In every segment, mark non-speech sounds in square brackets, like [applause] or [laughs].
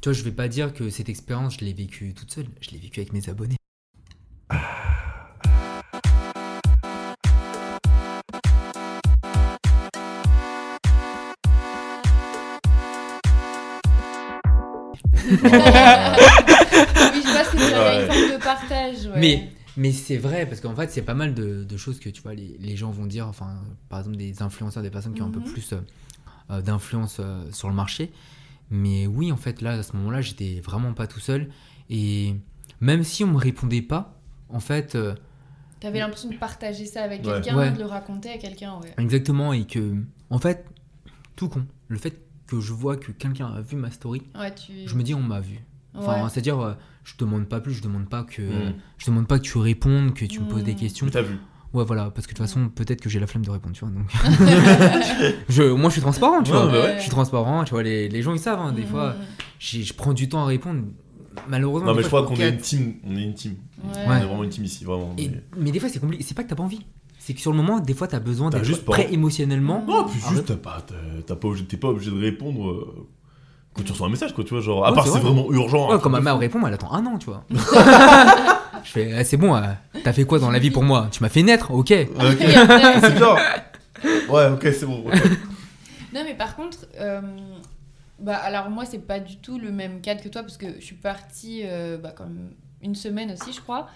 tu vois, je vais pas dire que cette expérience, je l'ai vécue toute seule. Je l'ai vécue avec mes abonnés. [laughs] oui, je vois ce que tu as une forme de partage. Ouais. Mais, mais c'est vrai, parce qu'en fait, c'est pas mal de, de choses que tu vois, les, les gens vont dire, enfin, par exemple, des influenceurs, des personnes qui ont un peu Mhm. plus euh, euh, d'influence euh, sur le marché. Mais oui, en fait, là, à ce moment-là, j'étais vraiment pas tout seul. Et même si on me répondait pas, en fait, euh, T'avais l'impression de partager ça avec Ouais. quelqu'un, Ouais. de le raconter à quelqu'un, ouais. exactement, et que, en fait, tout con, le fait que je vois que quelqu'un a vu ma story, Ouais, tu. je me dis, on m'a vu. Enfin, Ouais. c'est-à-dire, euh, je demande pas plus, je demande pas que, Mm. je demande pas que tu répondes, que tu me poses des Mm. questions. Mais t'as vu. Ouais, voilà, parce que de toute façon, peut-être que j'ai la flemme de répondre, tu vois. Donc... [laughs] [laughs] je, moi, je suis transparent, tu Ouais, vois. bah ouais. Je suis transparent, tu vois. Les, les gens, ils savent, hein, des fois, j'ai- je prends du temps à répondre. Malheureusement, Non, mais je fois, crois qu'on peux est une team. On est une team. Ouais. On est vraiment une team ici, vraiment. Et- mais- mais des fois, c'est compliqué. C'est pas que t'as pas envie. C'est que sur le moment, des fois, t'as besoin d'être pas prêt émotionnellement. Non, puis Arrête. juste, t'as pas, pas obligé, t'es pas obligé de répondre euh, quand tu reçois un message, quoi, tu vois, genre, à Ouais, part c'est si c'est vrai. vraiment urgent. Ouais, un quand ma mère répond, elle attend un an, tu vois. [laughs] je fais, ah, c'est bon, euh, t'as fait quoi dans la vie pour moi? Tu m'as fait naître, ok. Ok, [laughs] après- [laughs] c'est bien. [laughs] Ouais, ok, c'est bon. ok. Non, mais par contre, euh, bah, alors moi, c'est pas du tout le même cadre que toi, parce que je suis partie euh, bah, comme une semaine aussi, je crois,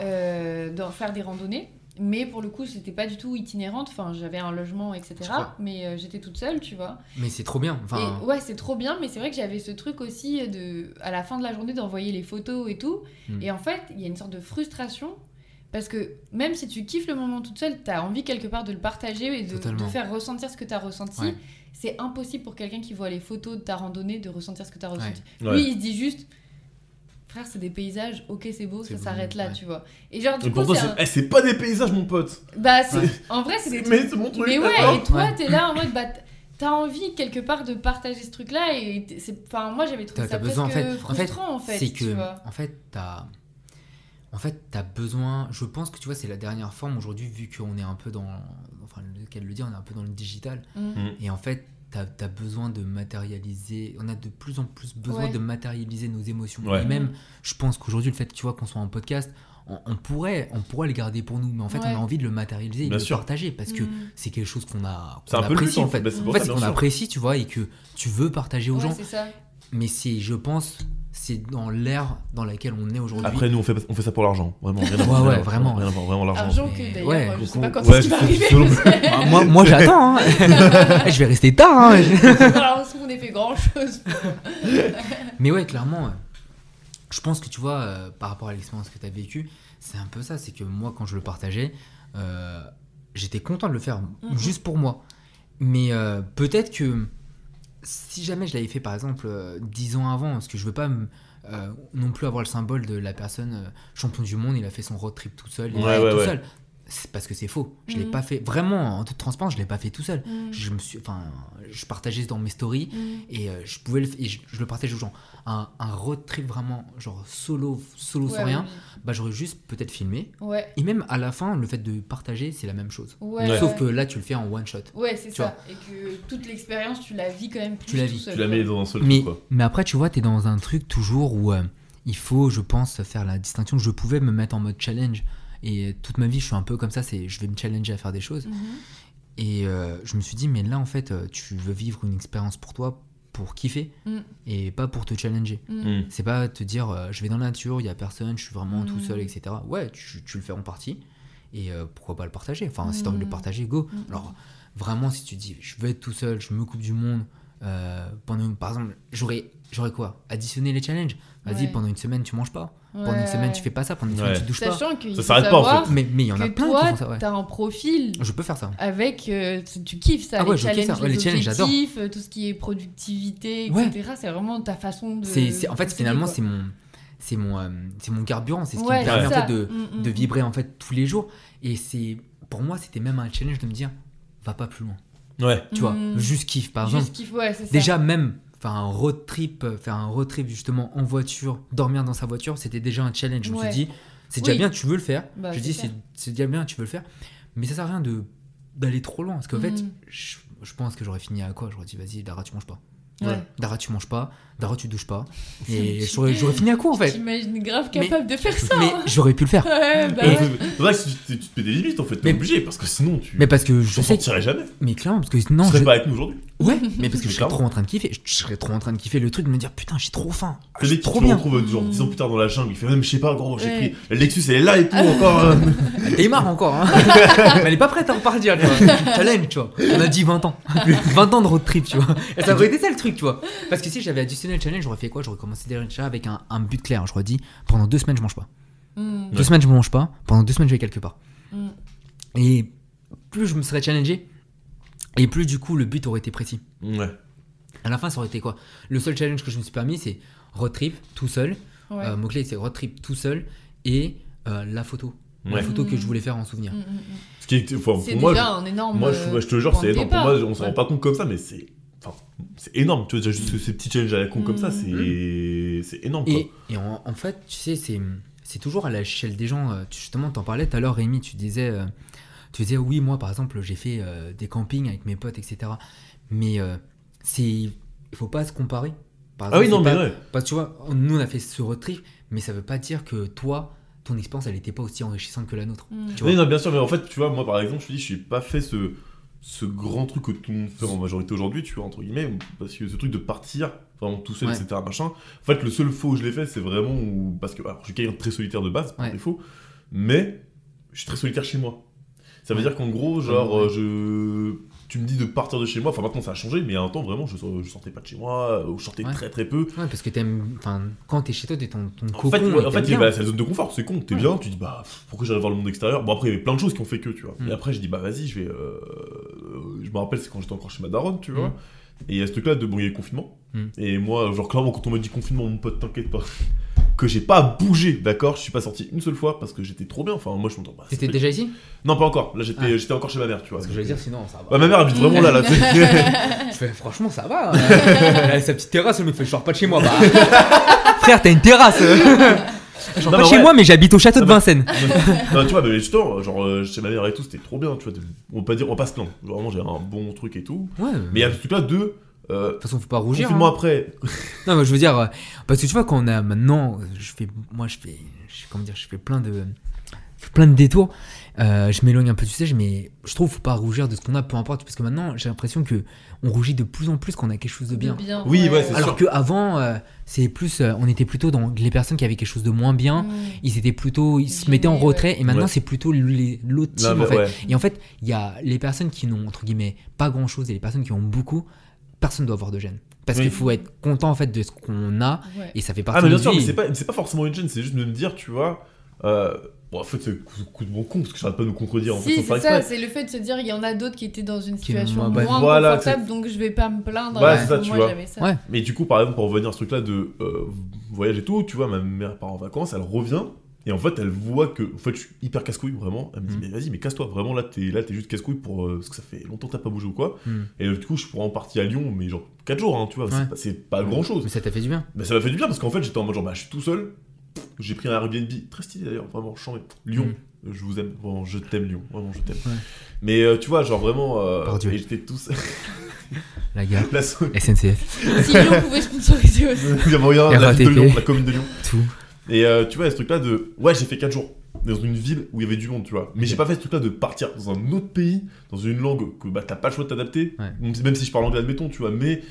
euh, dans, faire des randonnées. Mais pour le coup, c'était pas du tout itinérante. Enfin, j'avais un logement, etc. Mais euh, j'étais toute seule, tu vois. Mais c'est trop bien. Enfin, Et ouais, c'est trop bien, mais c'est vrai que j'avais ce truc aussi de, à la fin de la journée d'envoyer les photos et tout. Hmm. Et en fait, il y a une sorte de frustration. Parce que même si tu kiffes le moment toute seule, t'as envie quelque part de le partager et de, faire ressentir ce que t'as ressenti. Ouais. C'est impossible pour quelqu'un qui voit les photos de ta randonnée de ressentir ce que t'as ressenti. Ouais. Lui, il se dit juste, frère, c'est des paysages, ok, c'est beau, ça s'arrête là, ouais. tu vois. Et genre, du Et coup, pourtant, c'est c'est un- eh, c'est pas des paysages, mon pote. bah, c'est- Ouais. en vrai, c'est des trucs Mais c'est mon truc. mais ouais, et toi, Ouais. t'es là en mode, bah, t'as envie quelque part de partager ce truc-là, et c'est, enfin, moi j'avais trouvé T'as- ça t'as besoin, en presque fait- en fait, frustrant en fait, c'est tu que vois. en fait t'as en fait t'as besoin je pense que tu vois c'est la dernière forme aujourd'hui vu qu'on est un peu dans enfin lequel le dire on est un peu dans le digital Mm. et en fait t'as as besoin de matérialiser on a de plus en plus besoin Ouais. de matérialiser nos émotions Ouais. et même Mm. je pense qu'aujourd'hui le fait tu vois qu'on soit en podcast on, on pourrait on pourrait le garder pour nous mais en fait Ouais. on a envie de le matérialiser et Bien de sûr. le partager parce que Mm. c'est quelque chose qu'on a but, apprécie en fait. Bah, en fait ça, c'est qu'on apprécie tu vois et que tu veux partager aux Ouais, gens c'est ça. mais c'est je pense c'est dans l'ère dans laquelle on est aujourd'hui Après, nous, on fait, on fait ça pour l'argent. Vraiment. Rien à Ouais, voir, ouais, vraiment. Rien à voir, vraiment l'argent. Que d'ailleurs, ouais, je sais donc pas on- quand ouais, est-ce qu'il va c'est- arriver. selon- parce que- Ah, moi, moi j'attends, hein. [laughs] je vais rester tard. hein. Alors, on ait fait grand chose. [laughs] Mais ouais, clairement, je pense que tu vois, euh, par rapport à l'expérience que tu as vécue, c'est un peu ça. C'est que moi, quand je le partageais, euh, j'étais content de le faire Mhm. juste pour moi. Mais euh, peut-être que si jamais je l'avais fait, par exemple, euh, 10 ans avant, parce que je veux pas euh, non plus avoir le symbole de la personne euh, champion du monde, il a fait son road trip tout seul, il Ouais, tout ouais. seul. C'est parce que c'est faux. Je l'ai Mhm. pas fait. Vraiment, en toute transparence, je l'ai pas fait tout seul. Mm. Je me suis, enfin, je partageais dans mes stories Mm. et euh, je pouvais le, et je, je le partage aux gens. Un, un road trip vraiment genre solo, solo sans rien. oui, Bah j'aurais juste peut-être filmé. Ouais. Et même à la fin, le fait de partager, c'est la même chose. Ouais. Sauf que là, tu le fais en one shot. Ouais, c'est tu ça. Et que toute l'expérience, tu la vis quand même plus Tu la tout vis. seul, Tu la mets dans un seul Mais, truc, quoi. mais après, tu vois, tu es dans un truc toujours où euh, il faut, je pense, faire la distinction. Je pouvais me mettre en mode challenge. Et toute ma vie, je suis un peu comme ça. C'est, je vais me challenger à faire des choses. Mhm. Et euh, je me suis dit, mais là, en fait, euh, tu veux vivre une expérience pour toi, pour kiffer, Mm. et pas pour te challenger. Mm. Mm. C'est pas te dire, euh, je vais dans la nature, il y a personne, je suis vraiment tout seul, etc. Ouais, tu, tu le fais en partie. Et euh, pourquoi pas le partager? Enfin, si t'as envie de le partager, go. Mm. Alors, vraiment, si tu dis, je veux être tout seul, je me coupe du monde, euh, pendant, par exemple, j'aurais, j'aurais quoi? Additionner les challenges. Vas-y, Ouais. pendant une semaine, tu manges pas. Pendant une semaine, tu fais pas ça. Pendant une Ouais. semaine, tu douches pas. Sachant qu'il Ça s'arrête pas, en fait. Mais il y en a plein toi, qui font ça, ouais. t'as un profil Je peux faire ça. avec euh, tu tu kiffes ça Ah ouais, les je kiffe challenges ça. Les, les challenges, j'adore. euh, tout ce qui est productivité Ouais. etc c'est vraiment ta façon de C'est, c'est- en fait, finalement, c'est mon, c'est mon, euh, c'est mon carburant. C'est ce qui Ouais, me permet en fait de, Mm, mm, de mm. vibrer en fait tous les jours. Et c'est, pour moi, c'était même un challenge de me dire, va pas plus loin. Ouais. Tu vois, juste kiffe. Par Juste exemple, kiff, ouais, c'est ça. déjà même faire un road trip, euh, faire un road trip justement en voiture, dormir dans sa voiture, c'était déjà un challenge. Je me suis dit, c'est déjà Oui. bien, tu veux le faire. Bah, je dis, c'est, déjà bien, tu veux le faire. Mais ça sert à rien de d'aller trop loin. Parce qu'en fait, Mm. je, je pense que j'aurais fini à quoi? J'aurais dit, vas-y, Dara, tu manges pas. Ouais. Dara, tu manges pas. Dara, tu douches pas. [laughs] Et j'aurais j'aurais fini à coup en fait. J'imagine grave Mais- capable de faire ça. Mais j'aurais pu le faire. [laughs] Ouais, bah Et- ouais. C'est vrai que si tu, tu te mets des limites en fait, t'es Mais- obligé parce que sinon tu Mais parce que tu je sais que. sortirais jamais. Mais clairement, parce que Tu non, serais je... pas avec nous aujourd'hui. Ouais, [laughs] mais parce que Mais je serais trop en train de kiffer. Je serais trop en train de kiffer le truc de me dire putain, j'ai trop faim. Le j'ai mec qui trop bien. retrouve genre 10 ans plus tard dans la jungle, il fait même je sais pas gros, j'ai pris la Lexus elle est là et tout encore. euh. Elle démarre encore, hein. Mais elle est pas prête à repartir, tu vois. Challenge, tu vois. On a dit 20 ans. 20 ans de road trip, tu vois. Et ça aurait été ça le truc, tu vois. Parce que si j'avais additionné le challenge, j'aurais fait quoi? J'aurais commencé déjà avec un, un but clair. J'aurais dit pendant deux semaines, je mange pas. Mm. Deux semaines, je mange pas. Pendant deux semaines, je vais quelque part. Mm. Et plus je me serais challengé, et plus du coup, le but aurait été précis. Ouais. À la fin, ça aurait été quoi? Le seul challenge que je me suis permis, c'est road trip tout seul. Ouais. Euh, Mot-clé, c'est road trip tout seul et euh, la photo. La Ouais. photo que Mm. je voulais faire en souvenir. Mm, mm, mm. Ce qui est, pour moi, déjà un énorme. Moi, je, je te jure, c'est énorme. Pour moi, on s'en Ouais. rend pas compte comme ça, mais c'est. Enfin, c'est énorme. Tu vois, déjà juste ces petits challenges à la con comme ça, c'est. C'est énorme, quoi. Et, et en, en fait, tu sais, c'est, c'est toujours à l'échelle des gens. euh, tu- Justement, t'en parlais tout à l'heure, Rémi, tu disais, euh, tu disais, oui, moi, par exemple, j'ai fait euh, des campings avec mes potes, etc. Mais euh, c'est, il faut pas se comparer. Par Ah oui, exemple, non, c'est mais pas- ouais. Parce que tu vois, nous, on a fait ce road trip, mais ça veut pas dire que toi, ton expérience, elle était pas aussi enrichissante que la nôtre. Mm. Tu Oui, non, bien sûr, mais en fait, tu vois, moi, par exemple, je te dis, je n'ai pas fait ce, ce grand truc que tout le monde fait en majorité aujourd'hui, tu vois, entre guillemets, parce que ce truc de partir vraiment tout seul, Ouais. etc., machin. En fait, le seul faux où je l'ai fait, c'est vraiment où, parce que, alors, je suis quelqu'un de très solitaire de base, par Ouais. défaut, mais je suis très solitaire chez moi. Ça veut dire qu'en gros, genre, euh, je... tu me dis de partir de chez moi, enfin maintenant ça a changé, mais a un temps, vraiment, je, sor- je sortais pas de chez moi, ou je sortais Ouais. très très peu. Ouais, parce que t'aimes, enfin, quand t'es chez toi, t'es ton, ton En cocon. fait, ouais, en fait bah, c'est la zone de confort, c'est con, t'es Ouais. bien, tu dis bah pourquoi j'irais voir le monde extérieur? Bon après il y avait plein de choses qui ont fait que, tu vois. Mm. Et après j'ai dit bah vas-y, je vais... euh, Je me rappelle c'est quand j'étais encore chez ma daronne, tu vois. Mm. Et il y a ce truc là de bon il y a le confinement. Mm. Et moi genre clairement quand on m'a dit confinement mon pote t'inquiète pas. Que j'ai pas bougé, d'accord Je suis pas sorti une seule fois parce que j'étais trop bien. Enfin moi je m'entends pas. T'étais déjà ici? Non pas encore, là j'étais Ah. j'étais encore chez ma mère, tu vois. Parce que je veux dire, sinon, ça va. Bah ma mère habite vraiment là, là. [laughs] fais, franchement, ça va. euh, elle a sa petite terrasse, le mec fait, je sors pas de chez moi. Bah. [laughs] Frère, t'as une terrasse. Je sors Non, pas chez ouais. moi, mais j'habite au château de Non, Vincennes. [laughs] non, tu vois, mais justement, genre euh, chez ma mère et tout, c'était trop bien, tu vois. de- On va pas dire, on va pas se plaindre. Genre, Vraiment j'ai un bon truc et tout. Ouais, Mais il y a ce truc là de... Euh, de toute façon, faut pas rougir. confinement hein. après, [laughs] Non, mais je veux dire, euh, parce que tu vois, quand on a maintenant, je fais, moi, je fais, je, comment dire, je fais plein de, plein de détours. Euh, je m'éloigne un peu du siège, mais je trouve faut pas rougir de ce qu'on a, peu importe, parce que maintenant, j'ai l'impression que on rougit de plus en plus qu'on a quelque chose de bien. Oui, ouais, c'est Alors sûr. que avant, euh, c'est plus, euh, on était plutôt dans les personnes qui avaient quelque chose de moins bien. Mm. Ils étaient plutôt, ils se mettaient en ouais. retrait, et maintenant Ouais. c'est plutôt les- l'autre Non, team en fait. ouais. Et en fait, il y a les personnes qui n'ont entre guillemets pas grand chose et les personnes qui ont beaucoup. Personne doit avoir de gêne, parce Oui. qu'il faut être content en fait de ce qu'on a Ouais. et ça fait partie Ah, mais de bien sûr, mais c'est pas, c'est pas forcément une gêne, c'est juste de me dire, tu vois. Euh, bon, en fait, c'est coup, coup de bon con, parce que j'arrête pas de me contredire en fait, Si, c'est ça, c'est le fait de se dire il y en a d'autres qui étaient dans une situation moins- moins. Voilà, confortable, donc je vais pas me plaindre. Ouais, alors c'est ça, que tu moi, vois. j'avais ça. Ouais. Mais du coup, par exemple, pour revenir à ce truc-là de euh, voyage et tout, tu vois, ma mère part en vacances, elle revient, et en fait, elle voit que en fait, je suis hyper casse-couille, vraiment. Elle me dit, Mm. mais vas-y, mais casse-toi, vraiment, là, t'es là, t'es juste casse-couille pour. euh, parce que ça fait longtemps que t'as pas bougé ou quoi. Hmm. Et euh, du coup, je suis en partie à Lyon, mais genre 4 jours, hein, tu vois, Ouais. c'est pas- c'est pas grand-chose. Mais ça t'a fait du bien. Mais ça m'a fait du bien parce qu'en fait j'étais en mode genre bah je suis tout seul. J'ai pris un Airbnb très stylé d'ailleurs, vraiment chambé. Lyon, Mm. je vous aime, vraiment je t'aime Lyon, vraiment je t'aime. Ouais. Mais euh, tu vois genre vraiment euh, et j'étais tout seul. [laughs] La gare, la SNCF, Si Lyon pouvait sponsoriser aussi. il y a moyen, la ville de. Lyon, la commune de Lyon. tout. Et euh, tu vois, il y a ce truc là de ouais, j'ai fait 4 jours dans une ville où il y avait du monde, tu vois. Mais j'ai pas fait ce truc là de partir dans un autre pays, dans une langue que bah t'as pas le choix de t'adapter. Ouais. Même si- je parle anglais admettons, tu vois, mais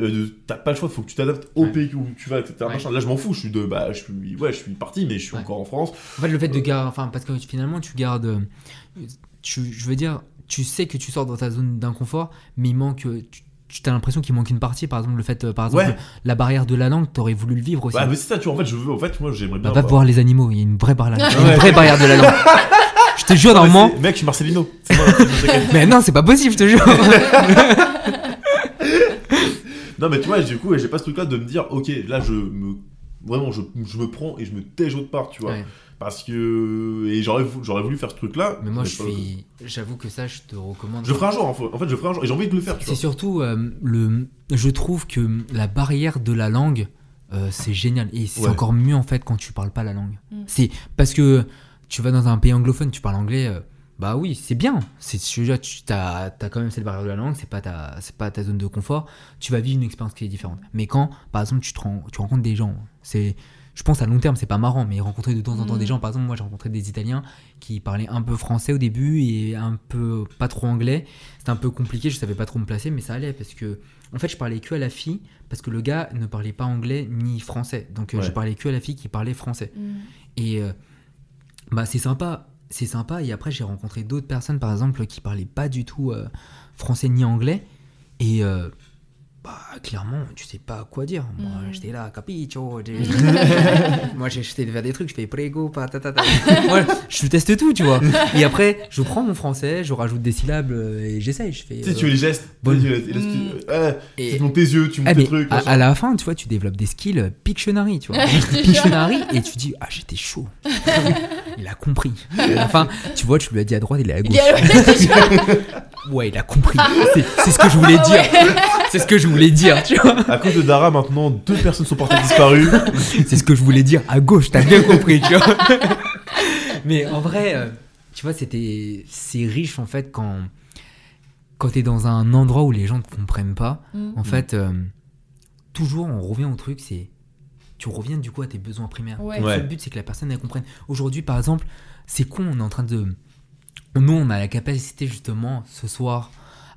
euh, t'as pas le choix, faut que tu t'adaptes au Ouais. pays où tu vas, etc. Ouais. Là, je m'en fous, je suis de, bah, je suis, ouais, je suis parti, mais je suis encore en France. En fait, le fait de garder, enfin, parce que finalement, tu gardes, euh, tu, je veux dire, tu sais que tu sors dans ta zone d'inconfort, mais il manque, euh, tu, tu as l'impression qu'il manque une partie. Par exemple, le fait, euh, par exemple, Ouais. la barrière de la langue, t'aurais voulu le vivre aussi. Ouais, mais c'est ça, tu vois, en fait, je veux, en fait, moi, j'aimerais Bah, bien. va voir les animaux, il y a une vraie barrière, Ouais. une vraie barrière de la langue. [laughs] je te jure, mais normalement. Mec, je suis Marcelino. Moi. [laughs] Mais non, c'est pas possible, je te jure. [laughs] non, mais tu vois, du coup, j'ai pas ce truc là de me dire, ok, là, je me. Vraiment, je, je me prends et je me tège autre part, tu vois. Ouais. Parce que. Et j'aurais vou- j'aurais voulu faire ce truc là. Mais moi, je suis, j'avoue que ça, je te recommande. Je ferai un jour, en fait, en fait, je ferai un jour. Et j'ai envie de le faire, tu C'est vois. surtout euh, le. Je trouve que la barrière de la langue, euh, c'est génial. Et c'est Ouais. encore mieux en fait quand tu parles pas la langue. Mm. C'est parce que tu vas dans un pays anglophone, tu parles anglais. euh, bah oui, c'est bien. C'est déjà, tu as, quand même cette barrière de la langue, c'est pas ta, c'est pas ta zone de confort. Tu vas vivre une expérience qui est différente. Mais quand, par exemple, tu, te rends- tu rencontres des gens, c'est, je pense à long terme, c'est pas marrant, mais rencontrer de temps en temps Mm. des gens, par exemple, moi j'ai rencontré des Italiens qui parlaient un peu français au début et un peu pas trop anglais. C'était un peu compliqué, je savais pas trop me placer, mais ça allait parce que, en fait, je parlais que à la fille parce que le gars ne parlait pas anglais ni français. Donc euh, Ouais. je parlais que à la fille qui parlait français. Mm. Et euh, bah, c'est sympa, c'est sympa. Et après, j'ai rencontré d'autres personnes, par exemple, qui parlaient pas du tout euh, français ni anglais. Et euh, bah, clairement, tu sais pas quoi dire. Moi, Mm. j'étais là, capicho. j'ai- [laughs] [laughs] Moi, j'ai j'étais de faire des trucs, je fais prego, patata. Moi, je teste tout, tu vois. Et après, je prends mon français, je rajoute des syllabes euh, et j'essaye. Je fais. Tu sais, tu euh, fais les gestes. bonne- tu sais, tu- là, tu- Mm. euh, et- tu montes tes yeux, tu ah, montes mais tes trucs. à, la fin, tu vois, tu développes des skills euh, Pictionary, tu vois. Pictionary, et tu dis, ah, j'étais chaud. [laughs] il a compris. Et à la fin, tu vois, tu lui as dit à droite, il est à gauche. Ouais, il a compris. C'est c'est ce que je voulais dire. C'est ce que je voulais dire, [laughs] tu vois. À cause de Dara, maintenant, deux personnes sont portées disparues. [laughs] C'est ce que je voulais dire à gauche, t'as bien compris, tu vois. [laughs] Mais en vrai, euh, tu vois, c'était. C'est riche, en fait, quand. Quand t'es dans un endroit où les gens te comprennent pas. Mm. En fait, euh, toujours, on revient au truc, c'est. Tu reviens du coup à tes besoins primaires. Ouais. Le Ouais. seul but, c'est que la personne, elle comprenne. Aujourd'hui, par exemple, c'est con, on est en train de. Nous, on a la capacité, justement, ce soir,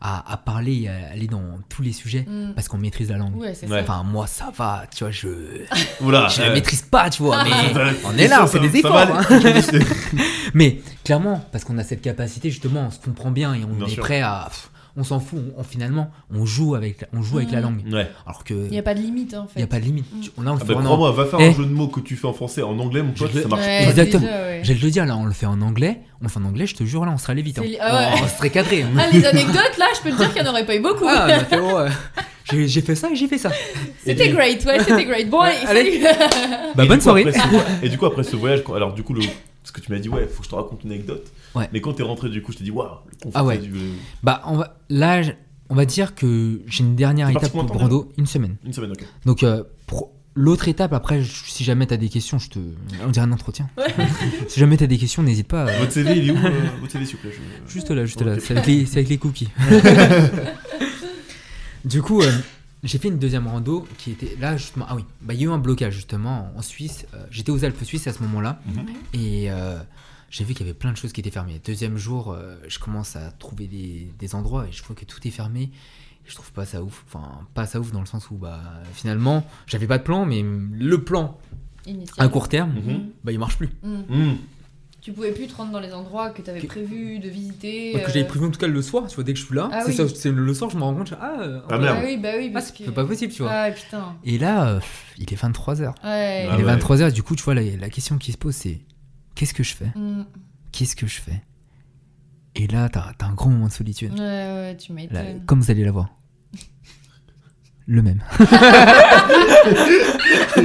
à, à parler et à aller dans tous les sujets Mm. parce qu'on maîtrise la langue. Ouais, c'est Ouais. ça. Enfin, moi, ça va, tu vois, je. [laughs] Oula. Je la maîtrise pas, tu vois, mais [laughs] on est là, on fait des efforts. hein. [laughs] Mais clairement, parce qu'on a cette capacité, justement, on se comprend bien et on Bien est sûr. prêt à. pff, On s'en fout, on, on- finalement, on joue avec, on joue avec la langue. Ouais. Alors que. Il n'y a pas de limite hein, en fait. Il n'y a pas de limite. Mm. Là, on Ah fait bah, va faire Eh. un jeu de mots que tu fais en français, en anglais, mon pote, ça marche. Ouais, Exactement. ouais. J'allais te le dire, là, on le fait en anglais. On le fait en anglais, je te jure, là, on serait allé vite. hein. C'est li- ah ouais. On serait cadré. [laughs] Ah, les anecdotes là, je peux te dire qu'il n'y en aurait pas eu beaucoup. Ah, euh, [laughs] j'ai j'ai fait ça et j'ai fait ça. C'était great, ouais, c'était great. Bon, [laughs] allez. Bah, bonne soirée. Et du coup, après ce voyage, alors du coup, le... parce que tu m'as dit, ouais, faut que je te raconte une anecdote. Ouais. Mais quand t'es rentré, du coup, je t'ai dit, waouh, le confort, Ah ouais. dû- Bah, on va, là, on va dire que j'ai une dernière étape pour Brando, une semaine. Une semaine, ok. Donc, euh, pour l'autre étape, après, si jamais t'as des questions, je te. On dirait un entretien. [laughs] si jamais t'as des questions, n'hésite pas. euh, Votre CV, il est où euh, Votre CV, s'il vous plaît. je- Juste là, juste là. C'est avec, les- c'est avec les cookies. [laughs] du coup, euh, j'ai fait une deuxième rando qui était là, justement. Ah oui, bah, il y a eu un blocage, justement, en Suisse. Euh, J'étais aux Alpes suisses à ce moment-là. Mhm. Et euh, j'ai vu qu'il y avait plein de choses qui étaient fermées. Deuxième jour, euh, je commence à trouver des, des endroits et je vois que tout est fermé. Et je trouve pas ça ouf. Enfin, pas ça ouf dans le sens où, bah, finalement, j'avais pas de plan, mais le plan Initial. à court terme, Mhm. bah, il marche plus. Mm. Tu pouvais plus te rendre dans les endroits que tu avais Que- prévu de visiter. Que euh, j'avais prévu en tout cas le soir, tu vois, dès que je suis là. Ah c'est oui. ça, c'est le soir, je me rends compte, je ah, euh, Ah, ouais. merde. Ah oui, bah oui, Ah, parce c'est que. pas possible, tu vois. Ah putain. Et là, euh, il est 23h. Ouais. Ah il est ouais. 23h, du coup, tu vois, la, la question qui se pose, c'est qu'est-ce que je fais? Mm. Qu'est-ce que je fais? Et là, t'as as un grand moment de solitude. Ouais, ouais, tu m'étonnes. comme vous allez la voir. Le même. [laughs] Oui,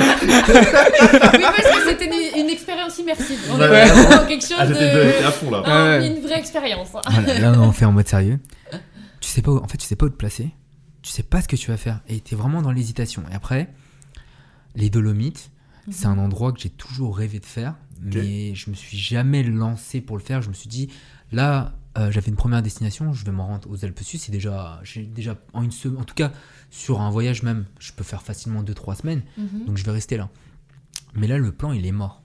parce que c'était une, une expérience immersive. On Ouais, est ouais. vraiment dans quelque chose Ah, de. à fond là. Ah, Ouais. Une vraie expérience. Voilà, là, on fait en mode sérieux. [laughs] Tu sais pas où, en fait, tu sais pas où te placer. Tu sais pas ce que tu vas faire. Et t'es vraiment dans l'hésitation. Et après, les Dolomites, c'est un endroit que j'ai toujours rêvé de faire. Mais je me suis jamais lancé pour le faire. Je me suis dit, là, euh, j'avais une première destination. Je vais m'en rendre aux Alpes Suisses. C'est déjà, j'ai déjà en une semaine, en tout cas, sur un voyage même, je peux faire facilement 2-3 semaines. Mhm. Donc je vais rester là. Mais là, le plan, il est mort.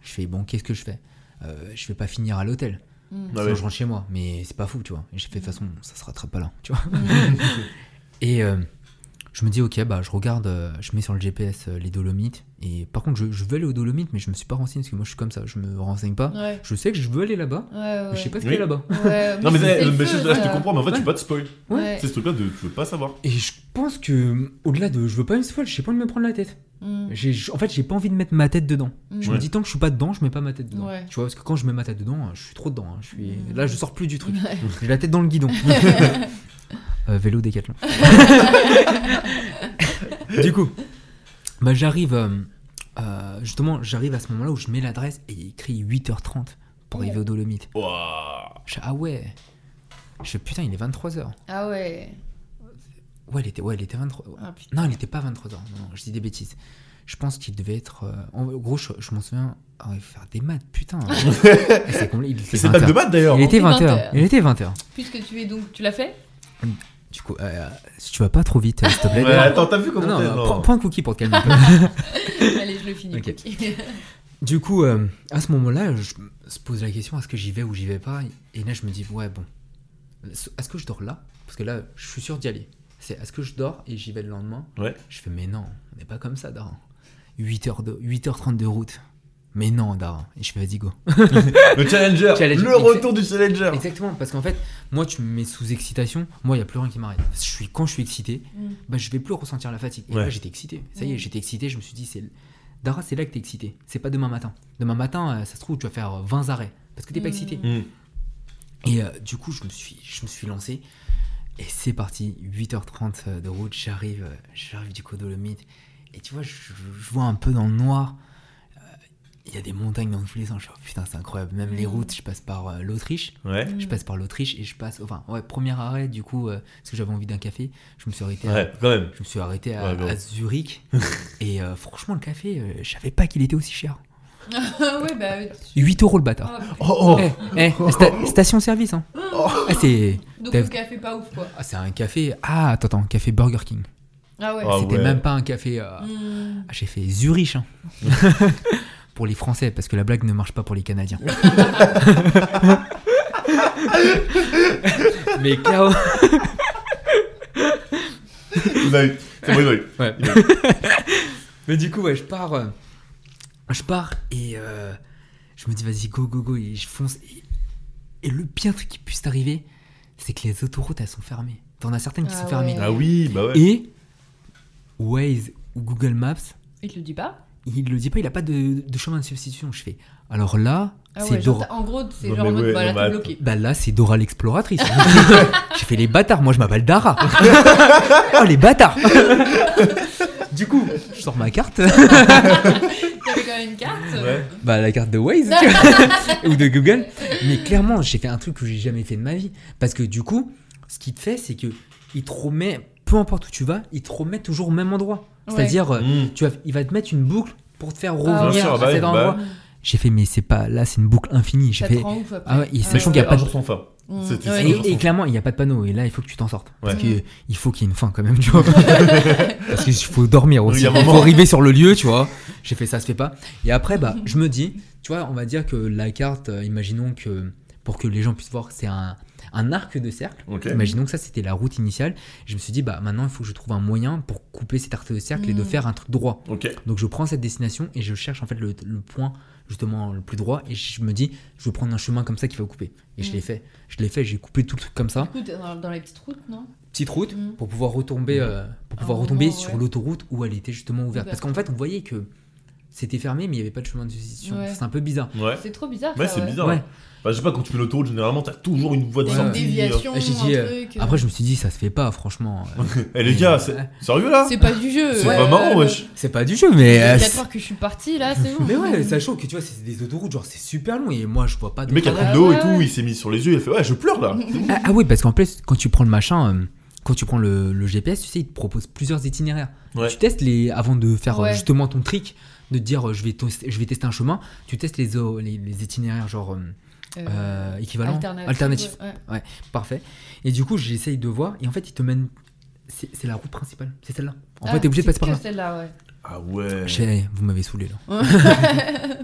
Je fais, bon, qu'est-ce que je fais? Euh, Je vais pas finir à l'hôtel. Mm. Ah Sinon, ouais. je rentre chez moi. Mais c'est pas fou, tu vois. Et j'ai fait, de toute façon, ça se rattrape pas là, tu vois. [laughs] Et euh, je me dis, ok, bah, je regarde, euh, je mets sur le GPS euh, les Dolomites. Et par contre, je, je veux aller aux Dolomites, mais je me suis pas renseigné parce que moi, je suis comme ça, je me renseigne pas. Ouais. Je sais que je veux aller là-bas, Ouais, ouais. mais je sais pas ce qu'il y a là-bas. [laughs] Non, mais, mais feu, je, là, je te comprends, mais en fait, Ouais. tu veux pas te spoil. Ouais. C'est ce truc-là de tu veux pas savoir. Et je pense que, au-delà de je veux pas me spoil, j'ai pas envie de me prendre la tête. Mm. En fait, j'ai pas envie de mettre ma tête dedans. Je Mm. me dis, tant que je suis pas dedans, je mets pas ma tête dedans. Ouais. Tu vois, parce que quand je mets ma tête dedans, je suis trop dedans. hein. Je suis... Mm. Là, je sors plus du truc. Ouais. J'ai la tête dans le guidon. [laughs] [laughs] Euh, vélo décathlon. [laughs] du coup, bah, j'arrive. euh, euh, justement, j'arrive à ce moment-là où je mets l'adresse et il écrit 8h30 pour arriver au Dolomites. Ouah. Je ah ouais. Je fais, putain, il est 23h. Ah ouais. Ouais, il était, ouais, il était 23 Ah. Non, il était pas 23h. Non, non, je dis des bêtises. Je pense qu'il devait être. euh, en gros, je, je m'en souviens. Ah ouais, faire des maths, putain. [laughs] c'est il pas 20 de maths d'ailleurs. Il était On 20 fait 20 heures. heures. Il était 20 heures. Puisque tu es donc. Tu l'as fait? Du coup, euh, si tu vas pas trop vite, euh, s'il te plaît. [laughs] Ouais, attends, t'as vu comment non, non, non. prends, prends un cookie pour te calmer. un peu. [laughs] Allez, je le finis. Cookie. [laughs] du coup, euh, à ce moment-là, je me pose la question est-ce que j'y vais ou j'y vais pas? Et là, je me dis ouais, bon. Est-ce que je dors là? Parce que là, je suis sûr d'y aller. C'est est-ce que je dors et j'y vais le lendemain? Ouais. Je fais mais non, on n'est pas comme ça, Daran. 8h de, 8h30 de route. Mais non, Daran. Et je fais vas-y, go. [laughs] Le challenger, Challenge- le retour du challenger. Exactement, parce qu'en fait, moi, tu me mets sous excitation, moi, il n'y a plus rien qui m'arrête. Je suis, quand je suis excité, Mm. bah, je vais plus ressentir la fatigue. Et Ouais. là, j'étais excité. Ça y est, Mm. j'étais excité, je me suis dit, c'est. Dara, c'est là que t'es excité. C'est pas demain matin. Demain matin, euh, ça se trouve, tu vas faire euh, 20 arrêts. Parce que t'es pas Mm. excité. Hmm. Et euh, du coup, je me suis, je me suis lancé. Et c'est parti, 8h30 de route, j'arrive, euh, j'arrive du Codolomite. Et tu vois, je, je vois un peu dans le noir. Il y a des montagnes dans tous les sens. Oh, putain, c'est incroyable. Même les Mm. routes, je passe par euh, l'Autriche. Ouais. Je passe par l'Autriche et je passe. Enfin, ouais, premier arrêt, du coup, euh, parce que j'avais envie d'un café. Je me suis arrêté à, Ouais, quand même. je me suis arrêté à, Ouais, bon. à Zurich. [laughs] et euh, franchement, le café, euh, je savais pas qu'il était aussi cher. [laughs] ouais, bah. tu- 8 euros le bâtard. Ah, Oh, oh. Eh, eh, sta- station-service, hein. Ah, c'est. Donc le café pas ouf quoi. Ah, c'est un café. Ah, attends, attends, café Burger King. Ah ouais. Ah C'était ouais. même pas un café. euh, Hmm. ah, J'ai fait Zurich. hein. [laughs] pour les Français, parce que la blague ne marche pas pour les Canadiens. [laughs] Mais eu. C'est bon. Ouais. Mais du coup, ouais, je pars. euh, je pars et euh, je me dis, vas-y, go, go, go. Et je fonce. Et, et le pire truc qui puisse t'arriver, c'est que les autoroutes, elles sont fermées. T'en as certaines qui Ah sont fermées. ouais. Ah oui, bah ouais. Et Waze ou Google Maps, Il te le dit pas? Il le dit pas, il a pas de, de chemin de substitution. Je fais. Alors là, Ah c'est ouais, Dora. en gros, c'est genre en mode, ouais, bah là, t'es bloqué. Bah là, c'est Dora l'exploratrice. [laughs] J'ai fait les bâtards. Moi, je m'appelle Dara. [laughs] oh, les bâtards. du coup, je sors ma carte. [laughs] T'avais quand même une carte? Ouais. Bah la carte de Waze ou de Google. Mais clairement, j'ai fait un truc que j'ai jamais fait de ma vie. Parce que du coup, ce qu'il te fait, c'est que il te remet, peu importe où tu vas, il te remet toujours au même endroit. Ouais. C'est-à-dire, euh, Hmm. tu vas, il va te mettre une boucle pour te faire Ah, revenir à bah cet endroit. bah J'ai fait, mais c'est pas là, c'est une boucle infinie. J'ai fait. ouf après. Ah ouais, et sachant Ouais, qu'il y a pas de- jour sans fin. Mm. Ouais. Et, et clairement, il n'y a pas de panneau. Et là, il faut que tu t'en sortes. Parce Ouais. que il faut qu'il y ait une fin quand même, tu vois. [laughs] Parce qu'il faut dormir aussi. il faut arriver sur le lieu, tu vois. J'ai fait ça, se fait pas. Et après, bah, je me dis, tu vois, on va dire que la carte, euh, imaginons que pour que les gens puissent voir, c'est un, un arc de cercle. Imaginons que ça, c'était la route initiale. Je me suis dit, bah, maintenant, il faut que je trouve un moyen pour couper cet arc de cercle et de Mm. faire un truc droit. Donc, je prends cette destination et je cherche en fait le, le point justement le plus droit. Et je me dis, je vais prendre un chemin comme ça qui va couper. Et je Mm. l'ai fait. Je l'ai fait, j'ai coupé tout le truc comme ça Du coup, t'es dans, dans les petites routes, non? Petite route Mm. pour pouvoir retomber, euh, pour pouvoir Un retomber moment, sur ouais. l'autoroute où elle était justement ouverte. Ouverte. Parce qu'en fait, on voyait que c'était fermé, mais il n'y avait pas de chemin de substitution. Ouais. C'est un peu bizarre. Ouais. C'est trop bizarre. Ouais, c'est bizarre. Ouais. Bah, je sais pas, quand tu fais l'autoroute, généralement, t'as toujours une voie de Il y a Ouais. une sortie. déviation, Et j'ai dit, un euh, truc. euh, Après, je me suis dit, ça se fait pas, franchement. Euh, [laughs] Eh les gars, c'est sérieux là C'est pas du jeu. C'est ouais, pas marrant, ouais, wesh. c'est pas du jeu, mais. euh, Les c'est- 4 heures que je suis partie là, c'est bon. [laughs] mais ouais, sachant que tu vois, c'est des autoroutes, genre c'est super long et moi je vois pas de. Le mec a pris de l'eau et ouais, tout, il s'est mis sur les yeux, il a fait Ouais, je pleure là. [laughs] Ah, ah oui, parce qu'en plus, quand tu prends le machin, euh, quand tu prends le, le GPS, tu sais, il te propose plusieurs itinéraires. Ouais. Tu testes les. Avant de faire euh, Ouais. justement ton trick, de te dire euh, je vais, tester- je vais tester un chemin, tu testes les, les, les itinéraires, genre. euh, euh, équivalent, alternatif. alternatif. ouais, ouais. Parfait. Et du coup, j'essaye de voir, et en fait, il te mène. C'est c'est la route principale, c'est celle-là. En Ah, fait, t'es obligé de passer par là. celle-là, ouais. Ah ouais. Vous m'avez saoulé là. [laughs]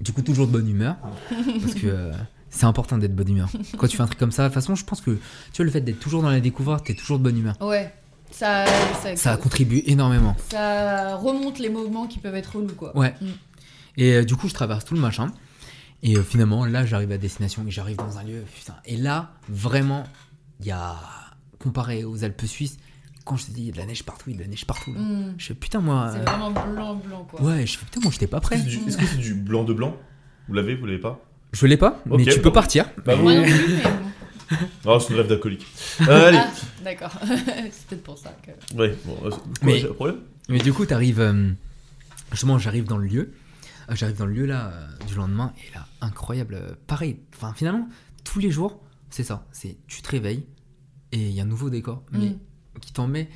du coup, toujours de bonne humeur. Parce que euh, c'est important d'être de bonne humeur. Quand tu fais un truc comme ça, de toute façon, je pense que tu vois, le fait d'être toujours dans la découverte, t'es toujours de bonne humeur. Ouais. Ça, ça, Ça contribue énormément. ça remonte les mouvements qui peuvent être relous, quoi. Ouais. Mm. Et euh, du coup, je traverse tout le machin. Et euh, finalement, là, j'arrive à destination et j'arrive dans un lieu. Putain. Et là, vraiment, il y a. Comparé aux Alpes suisses, quand je te dis, il y a de la neige partout, il y a de la neige partout. Là. Mm. Je fais putain, moi. C'est euh, vraiment blanc, blanc, quoi. Ouais, je fais putain, moi, j'étais pas prêt. Est-ce que c'est du- est-ce que c'est du blanc de blanc? Vous l'avez, vous l'avez pas? Je l'ai pas, mais tu peux bon. partir. Bah, Moi oui. Non mais. [laughs] Oh, c'est une rêve d'alcoolique. Euh, allez. Ah, d'accord. [laughs] c'est peut-être pour ça que. Ouais, bon, euh, quoi, Mais- j'ai un problème Mais du coup, t'arrives. euh, justement, j'arrive dans le lieu. Euh, J'arrive dans le lieu là euh, du lendemain et là, incroyable. euh, pareil. Enfin, finalement, tous les jours, c'est ça. C'est tu te réveilles et il y a un nouveau décor, mais Mm. qui t'en met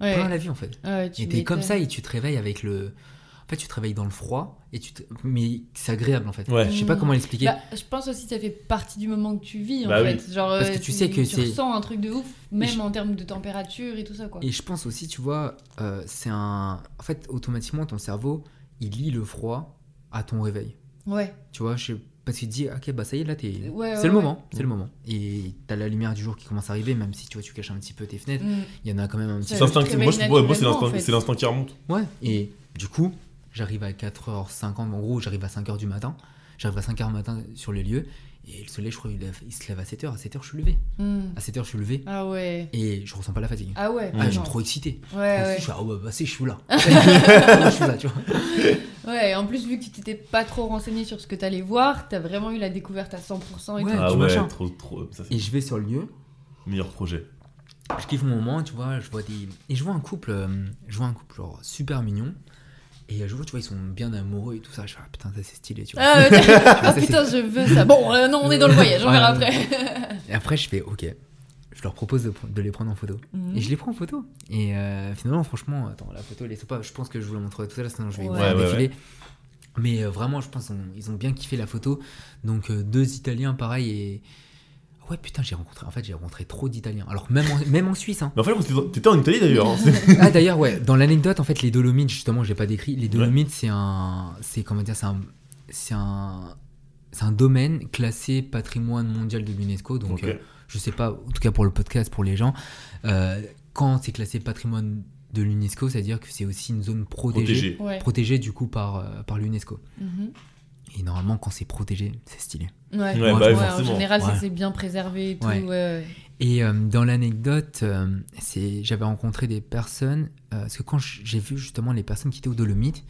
Ouais. plein la vie en fait. Ouais, tu Et t'es comme m'étonnes. ça et tu te réveilles avec le En fait, tu travailles dans le froid, et tu te- mais c'est agréable en fait. Ouais. Je sais pas Mm. comment l'expliquer. Bah, je pense aussi que ça fait partie du moment que tu vis en Bah fait. Genre, Parce que euh, tu sais que c'est- ressens un truc de ouf, même je- en termes de température et tout ça quoi. Et je pense aussi, tu vois, euh, c'est un. En fait, automatiquement, ton cerveau, il lit le froid à ton réveil. Ouais. Tu vois, je... parce qu'il dit, ok, bah ça y est, là, t'es. Ouais, c'est ouais, le ouais. moment, c'est le moment. Et t'as la lumière du jour qui commence à arriver, même si tu vois, tu caches un petit peu tes fenêtres, Mm. il y en a quand même un petit peu. moi, moi, c'est l'instinct qui remonte. Ouais, et du coup, j'arrive à 4h50, en gros, j'arrive à 5h du matin. J'arrive à 5h matin sur le lieu, et le soleil, je crois, il, lève- il se lève à 7h. À 7h, je suis levé. Mm. À 7h, je suis levé, Ah ouais. et je ressens pas la fatigue. Ah ouais. Ah, je suis trop excité. Ouais, ouais. Je suis, ah ouais, bah c'est, je suis là. [laughs] je suis là, tu vois. [laughs] Ouais, en plus, vu que tu t'étais pas trop renseigné sur ce que t'allais voir, t'as vraiment eu la découverte à 100% et Ouais. tout. Ah du ouais, machin. trop, trop. Ça, c'est Et je vais sur le lieu, le meilleur projet. je kiffe mon moment, tu vois, je vois des... Et je vois un couple, euh, je vois un couple genre super mignon. Et euh, je vois, tu vois, ils sont bien amoureux et tout ça. Je fais, ah putain, ça c'est stylé, tu vois. Ah, ouais, [laughs] ah, putain, je veux ça. Bon, euh, non, on est dans le voyage, on verra après. [laughs] Et après, je fais, ok. Je leur propose de, de les prendre en photo. Mhm. Et je les prends en photo. Et euh, finalement, franchement, attends, la photo, elle est pas. Je pense que je vous la montrerai tout à l'heure, sinon je vais Ouais. Ouais. Mais euh, vraiment, je pense qu'ils ils ont bien kiffé la photo. Donc, euh, deux Italiens, pareil. Et. Ouais, putain, j'ai rencontré. En fait, j'ai rencontré trop d'Italiens. Alors, même en, même en Suisse, hein. Mais en fait, t'étais- en Italie d'ailleurs. hein. [laughs] Ah d'ailleurs ouais, dans l'anecdote en fait les Dolomites justement, je l'ai pas décrit. Les Dolomites c'est un c'est comment dire, c'est un c'est un c'est un domaine classé patrimoine mondial de l'UNESCO donc Ok. euh, je sais pas en tout cas pour le podcast pour les gens euh, quand c'est classé patrimoine de l'UNESCO, c'est-à-dire que c'est aussi une zone protégée. Ouais. protégée du coup par euh, par l'UNESCO. Mhm. Et normalement quand c'est protégé, c'est stylé. Ouais, Ouais, bah, Ouais, en général, c'est que c'est bien préservé et tout. Ouais. Ouais. ouais. Et euh, dans l'anecdote, euh, c'est j'avais rencontré des personnes, euh, parce que quand j'ai vu justement les personnes qui étaient aux Dolomites,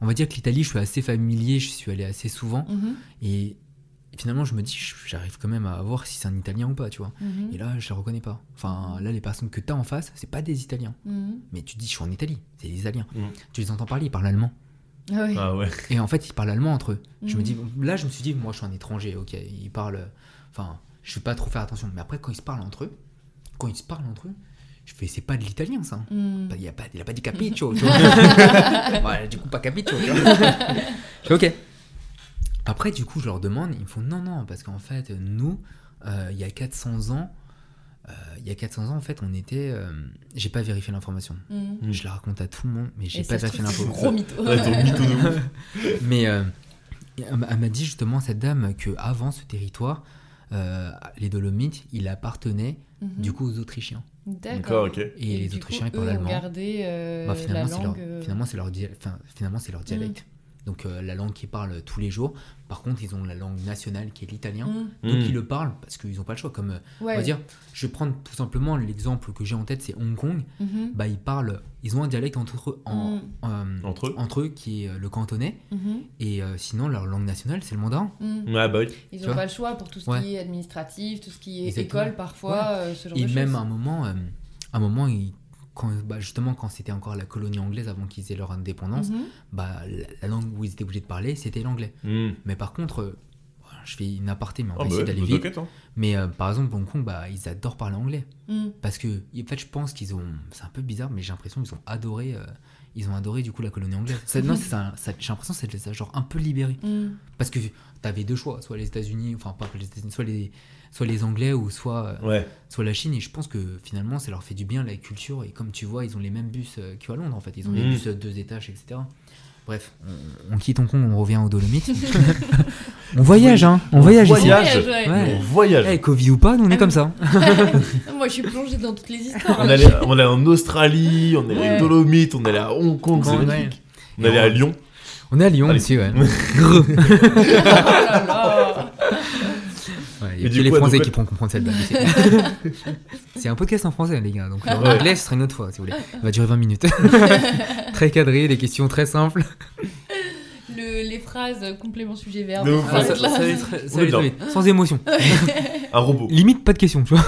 on va dire que l'Italie, je suis assez familier, je suis allé assez souvent, Mhm. et finalement je me dis, j'arrive quand même à voir si c'est un Italien ou pas, tu vois. Mhm. Et là, je les reconnais pas. Enfin, là, les personnes que tu as en face, c'est pas des Italiens. Mhm. Mais tu te dis, je suis en Italie, c'est des Italiens. Mhm. Tu les entends parler, ils parlent allemand. Ah ouais. Ah ouais. Et en fait, ils parlent allemand entre eux. Je me Mhm. dis, là, je me suis dit, moi, je suis un étranger, ok, ils parlent. Enfin, je vais pas trop faire attention. Mais après, quand ils se parlent entre eux, quand ils se parlent entre eux, je fais, c'est pas de l'italien, ça. Mhm. Il a, pas, il a pas dit capiccio, tu [laughs] vois. [laughs] ouais, du coup, pas capiccio, tu vois. [laughs] je fais, ok. Après, du coup, je leur demande, ils me font, non, non, parce qu'en fait, nous, euh, il y a 400 ans, euh, il y a 400 ans, en fait, on était. euh, j'ai pas vérifié l'information. Mhm. Mm. Je la raconte à tout le monde, mais j'ai pas vérifié l'info. c'est Gros mytho. Ouais, mytho de. [laughs] Mais euh, elle m'a- dit justement, cette dame, que avant ce territoire, euh, les Dolomites, il appartenait Mhm. du coup aux Autrichiens. D'accord, ok. Et, les Autrichiens, ils parlent allemand. gardé euh, Bah, la finalement, c'est leur, euh, finalement, c'est leur, dia- enfin, finalement, c'est leur dialecte. Donc euh, la langue qu'ils parlent tous les jours. Par contre, ils ont la langue nationale qui est l'italien. mhm. Donc Mm. ils le parlent parce qu'ils n'ont pas le choix. Comme euh, on va dire, je vais prendre tout simplement l'exemple que j'ai en tête, c'est Hong Kong. Mhm. Bah ils parlent, ils ont un dialecte entre eux, en- Mhm. euh, Entre eux entre eux qui est le cantonais. Mhm. Et euh, sinon leur langue nationale c'est le mandarin. Ouais, bah oui. Ils n'ont pas le choix pour tout ce Ouais. qui est administratif, tout ce qui est Exactement. école parfois, euh, ce genre Et de même à un moment, euh, un moment, ils- quand, bah, justement quand c'était encore la colonie anglaise avant qu'ils aient leur indépendance, Mhm. bah, la, la langue où ils étaient obligés de parler, c'était l'anglais. Mm. Mais par contre, euh, voilà, je fais une aparté, mais on Ah va bah essayer ouais, d'aller bah vite. hein. Mais euh, par exemple, Hong Kong, bah, ils adorent parler anglais. Mhm. Parce que, en fait, je pense qu'ils ont. C'est un peu bizarre, mais j'ai l'impression qu'ils ont adoré. euh, ils ont adoré du coup la colonie anglaise. Ça- non, c'est ça- ça- j'ai l'impression que ça les a genre un peu libérés. Mhm. Parce que t'avais deux choix, soit les États-Unis, enfin pas les États-Unis, soit les, soit les Anglais ou soit, euh, Ouais. soit la Chine. Et je pense que finalement, ça leur fait du bien la culture. Et comme tu vois, ils ont les mêmes bus euh, qu'à Londres en fait. Ils ont les Mhm. bus euh, deux étages, etc. Bref, on, on quitte Hong Kong, on revient aux Dolomites. [laughs] [laughs] on voyage, hein On voyage ici. voyage. ouais. Ouais. On voyage. Eh, Covid ou pas, nous on est Ah comme ça. [laughs] Moi, je suis plongée dans toutes les histoires. On allait, on allait en Australie, on allait Ouais. aux Dolomites, on allait à Hong Kong, c'est Ouais. magnifique. On allait à Lyon. On est à Lyon aussi, ouais. Oh là là. Ouais, Il y a que les coup, Français qui pourront comprendre cette blague. ici. [laughs] C'est un podcast en français, les gars. Donc en anglais, ce sera une autre fois, si vous voulez. Il va durer 20 minutes. [laughs] très cadré, des questions très simples. Le- les phrases complément sujet verbe. De ouf, ça très- ça très vite, sans émotion. [laughs] Un robot. Limite, pas de questions, tu vois.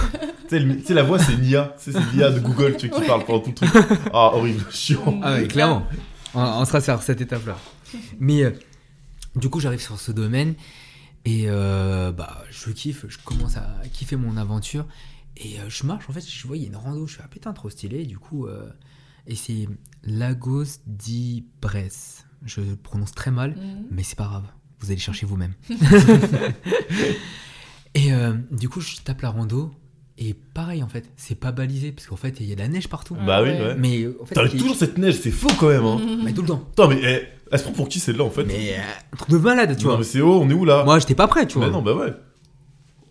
Tu sais, la voix, c'est sais, c'est Nia de Google tu sais, qui parle pendant tout le truc. Ah, horrible, [laughs] chiant. Ah ouais, clairement. On, on sera sur cette étape-là. Mais euh, du coup, j'arrive sur ce domaine et euh, bah, je kiffe. Je commence à kiffer mon aventure et euh, je marche. En fait, je vois, il y a une rando. Je suis ah putain, trop stylé. Du coup, euh, et c'est Lagos di Bresse. Je le prononce très mal, Mhm. mais c'est pas grave. Vous allez chercher vous-même. [laughs] et euh, du coup, je tape la rando. Et pareil, en fait, c'est pas balisé. Parce qu'en fait, il y a de la neige partout. Ah Bah oui, ouais. Mais euh, en fait, T'arrives il- toujours cette neige, c'est faux quand même, hein. [laughs] Mais tout le temps. Attends, mais eh, elle se prend pour qui celle-là en fait Mais euh, un truc de malade, tu Non, vois. mais c'est haut, on est où là Moi, j'étais pas prêt, tu Mais vois. non, bah ouais.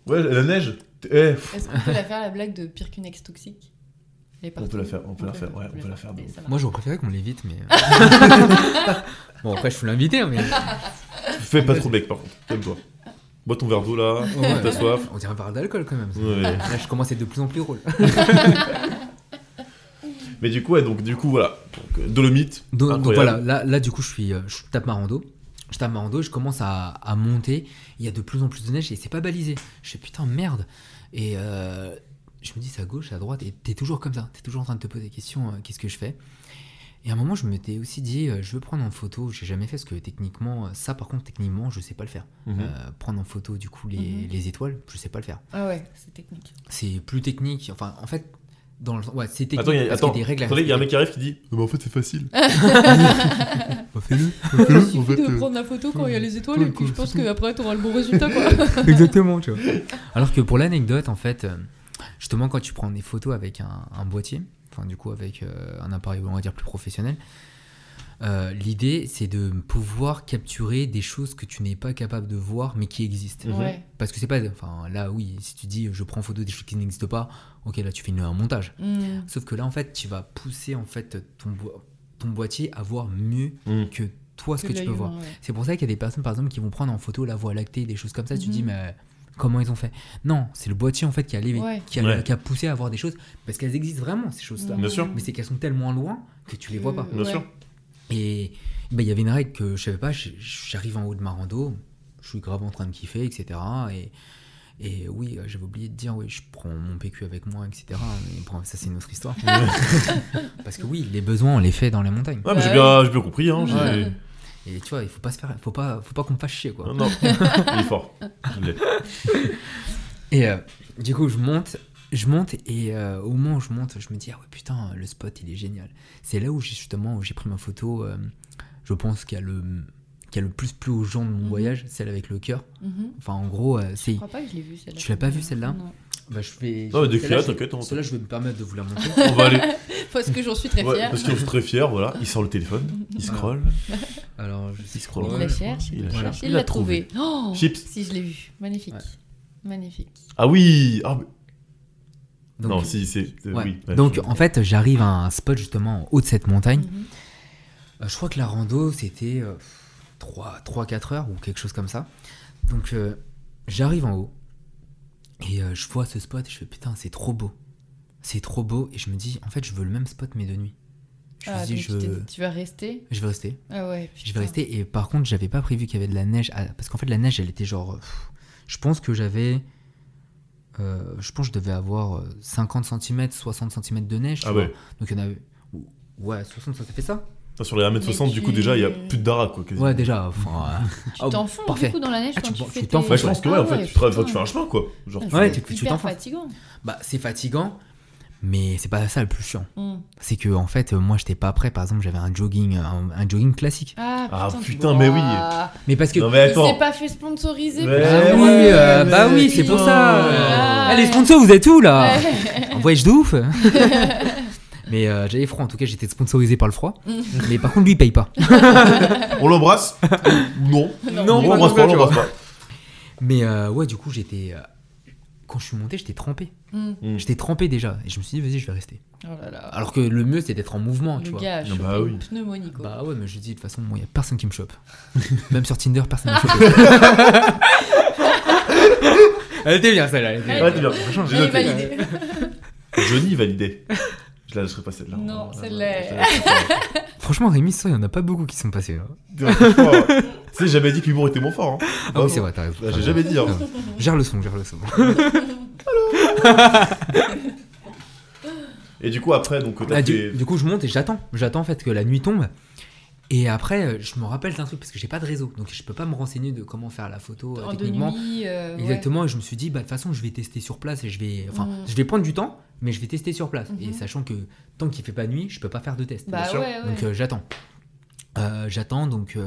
Ouais, la neige. Eh, Est-ce qu'on peut la faire la blague de pire qu'une ex toxique? On peut la faire, on peut la faire, ouais, on peut la faire. Moi, j'aurais préféré qu'on l'évite, mais. [laughs] [laughs] bon, après, je suis l'invité, hein, mais. fais pas trop bec par contre, calme-toi. Bois ton verre d'eau là, Ouais. t'as soif. On dirait un verre d'alcool quand même. Ouais. Là, je commence à être de plus en plus drôle. [laughs] Mais du coup, ouais, donc du coup, voilà. Donc, euh, Dolomite, Donc, voilà, là, là du coup je suis, euh, je tape ma rando, je tape ma rando, je commence à, à monter, il y a de plus en plus de neige et c'est pas balisé. Je fais putain merde. Et euh, je me dis c'est à gauche, à droite et t'es toujours comme ça, t'es toujours en train de te poser des questions, euh, qu'est-ce que je fais? Et à un moment je m'étais aussi dit euh, je veux prendre en photo, j'ai jamais fait parce que techniquement, euh, ça par contre techniquement je sais pas le faire. Mhm. Euh, prendre en photo du coup les, Mhm. les étoiles, je sais pas le faire. Ah ouais, c'est technique. C'est plus technique, enfin en fait, dans le, ouais c'est technique Attends, il y a, parce qu'il y attends, a des règles attendez, il y a un mec qui arrive qui dit Non, mais en fait, c'est facile. [laughs] Bah, fais-le. Il suffit en fait, de euh, prendre la photo quand il y a les étoiles ouais, et puis je pense qu'après t'auras le bon résultat quoi. [laughs] Exactement, tu vois. Alors que pour l'anecdote, en fait, euh, justement, quand tu prends des photos avec un, un boîtier, enfin, du coup, avec euh, un appareil, on va dire, plus professionnel, euh, l'idée, c'est de pouvoir capturer des choses que tu n'es pas capable de voir, mais qui existent. Ouais. Parce que c'est pas. Enfin, là, oui, si tu dis je prends photo des choses qui n'existent pas, ok, là, tu fais une- un montage. Mhm. Sauf que là, en fait, tu vas pousser, en fait, ton, ton boîtier à voir mieux Mhm. que toi ce que, tu peux voir. ouais. C'est pour ça qu'il y a des personnes, par exemple, qui vont prendre en photo la voie lactée, des choses comme ça. Tu te dis, mais comment ils ont fait Non, c'est le boîtier en fait qui a, levé, Ouais. qui, a, Ouais. qui a poussé à voir des choses parce qu'elles existent vraiment ces choses-là. Bien sûr. Mais c'est qu'elles sont tellement loin que tu les vois pas. Bien sûr. Et bah, il y avait une règle que je savais pas. J'arrive en haut de ma rando, je suis grave en train de kiffer, etc. Et, et oui, euh, j'avais oublié de dire, oui, je prends mon PQ avec moi, etc. Mais bon, ça c'est une autre histoire. [laughs] Parce que oui, les besoins, on les fait dans les montagnes. Ouais, mais j'ai Bah bien, j'ai bien compris, hein. Et tu vois, il faut pas se faire, faut pas, faut pas qu'on me fasse chier quoi. Non, non, [laughs] il est fort. Et euh, du coup, je monte, je monte et euh, au moment où je monte, je me dis ah ouais putain, le spot il est génial. C'est là où j'ai justement où j'ai pris ma photo. euh, je pense qu'il y a le qui a le plus plu aux gens de mon Mhm. voyage, celle avec le cœur. Mhm. Enfin, en gros, euh, c'est. Je crois pas que je l'ai vue celle-là? Tu l'as pas vue, celle-là? Non. Bah, je vais. Non, mais je vais- t'inquiète, hein. Celle-là, je vais me permettre de vous la montrer. On va aller. [laughs] Parce que j'en suis très Ouais, fière. parce qu'il est très fier, voilà. Il sort le téléphone, il scrolle. [laughs] Alors, je Il scrolle. Il la cherche, il la cherche. Il l'a trouvé. Oh Chips. Si, je l'ai vu. Magnifique. Ouais. Magnifique. Ah oui ah, mais- Donc, Non, si, c'est. c'est- ouais. Oui. ouais, Donc, je- en fait, j'arrive à un spot justement en haut de cette montagne. Mhm. Euh, je crois que la rando, c'était 3-4 heures ou quelque chose comme ça. Donc, euh, j'arrive en haut et euh, je vois ce spot et je fais putain, c'est trop beau. C'est trop beau et je me dis, en fait, je veux le même spot mais de nuit. Je Ah, me dis, donc je, tu, vas rester? Je vais rester. Ah ouais. Je vais rester et par contre, j'avais pas prévu qu'il y avait de la neige. à- Parce qu'en fait, la neige, elle était genre. euh, pff, je pense que j'avais. euh, je pense que je devais avoir euh, 50 cm, 60 cm de neige. Ah ouais. Donc il y en avait. Ouais, 60, ça fait ça Ah, Sur les 1m60, Mais du tu- coup, déjà, il y a plus de dara, quoi. quasiment. Ouais, déjà. Enfin, Tu Ah, t'enfonces parfait. du coup dans la neige Ah, quand tu- tu tu fais t'enfonces, tes- Ouais, je pense que ouais, Ah en fait, ouais, tu, tu fais un chemin, quoi. Genre, Ah, Ouais, c'est tu- tu hyper t'enfonces. fatigant. bah, c'est fatigant, mais c'est pas ça le plus chiant. Mm. C'est que en fait, euh, moi, j'étais pas prêt. Par exemple, j'avais un jogging, un, un jogging classique. Ah Ah, putain, tu- putain, mais oui. Ouah. Mais parce que. Non, mais Il attends. s'est pas fait sponsoriser. Ouais, Ah oui, ouais, euh, mais bah oui, c'est pour ça. Ah, les ouais. sponsors, vous êtes où là? Ouais. En voyage de ouf [laughs] Mais euh, j'avais froid, en tout cas j'étais sponsorisé par le froid. mais par contre lui il paye pas. On l'embrasse Non? Non, Non, on l'embrasse pas, on l'embrasse pas. [laughs] Mais euh, ouais du coup j'étais... euh, quand je suis monté j'étais trempé. Mm. J'étais trempé déjà. Et je me suis dit vas-y je vais rester. Oh là là. Alors que le mieux c'est d'être en mouvement tu le vois. gars a Ah chopé bah oui. une pneumonie quoi. Bah ouais mais je dis de toute façon il y a personne qui me chope. [laughs] Même sur Tinder personne ne me chope. [laughs] elle était bien celle-là. elle était bien. Ouais, t'es bien. Franchement, J'ai Elle est noté. validée. Johnny validé. Je la lâcherai pas celle-là. Non, celle-là. pas. [laughs] Franchement Rémi ça il y en a pas beaucoup qui sont passés. Ouais, franchement, Tu sais, j'ai jamais dit que l'humour était mon fort. Hein. Ah oui c'est vrai t'as raison. Bah, j'ai jamais dit. Hein. Gère le son, gère le son. Et du coup, après, donc, t'as Ah, du, fait- du coup, je monte et j'attends. J'attends en fait que la nuit tombe. Et après, euh, je me rappelle d'un truc parce que j'ai pas de réseau. Donc, je peux pas me renseigner de comment faire la photo euh, En techniquement. nuit. euh, ouais. Exactement. Et je me suis dit, bah, de toute façon, je vais tester sur place et je vais. Enfin, Mm. je vais prendre du temps, mais je vais tester sur place. Mhm. Et sachant que tant qu'il fait pas nuit, je peux pas faire de test. Bah Bien sûr. ouais, ouais. Donc, euh, j'attends. Euh, j'attends donc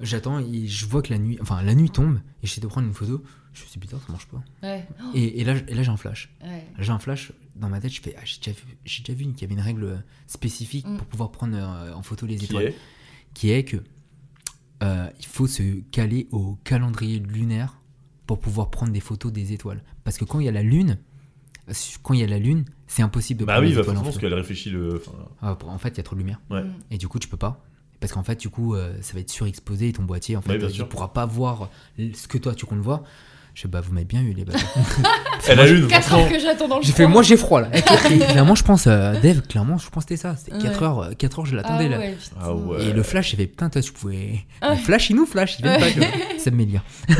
j'attends et je vois que la nuit enfin la nuit tombe et j'essaie de prendre une photo je me suis dit putain ça marche pas Ouais. et, et là et là j'ai un flash Ouais. j'ai un flash dans ma tête je fais ah, j'ai déjà vu j'ai déjà vu qu'il y avait une règle spécifique Mm. pour pouvoir prendre euh, en photo les Qui étoiles est? Qui est que euh, il faut se caler au calendrier lunaire pour pouvoir prendre des photos des étoiles parce que quand il y a la lune quand il y a la lune c'est impossible de Bah prendre oui, les bah étoiles en forcément, parce qu'elle réfléchit le. enfin, Ah, pour- en fait il y a trop de lumière Ouais. Mm. et du coup tu peux pas parce qu'en fait du coup euh, ça va être surexposé et ton boîtier en fait Ouais, bien euh, il sûr. pourra pas voir ce que toi tu comptes voir je sais bah vous m'avez bien eu les bâtards [laughs] Elle a une, 4 franchement. heures que j'attends dans le j'ai fait moi j'ai froid là Et clairement je pense euh, Dave clairement je pense que c'était ça c'était 4 Ouais. heures euh, 4 heures je Ah l'attendais là ouais, putain. Ah ouais. et le flash j'ai fait putain toi tu pouvais Ouais. Le flash il nous flash il vient Ouais. pas [laughs] ça me met bien [laughs]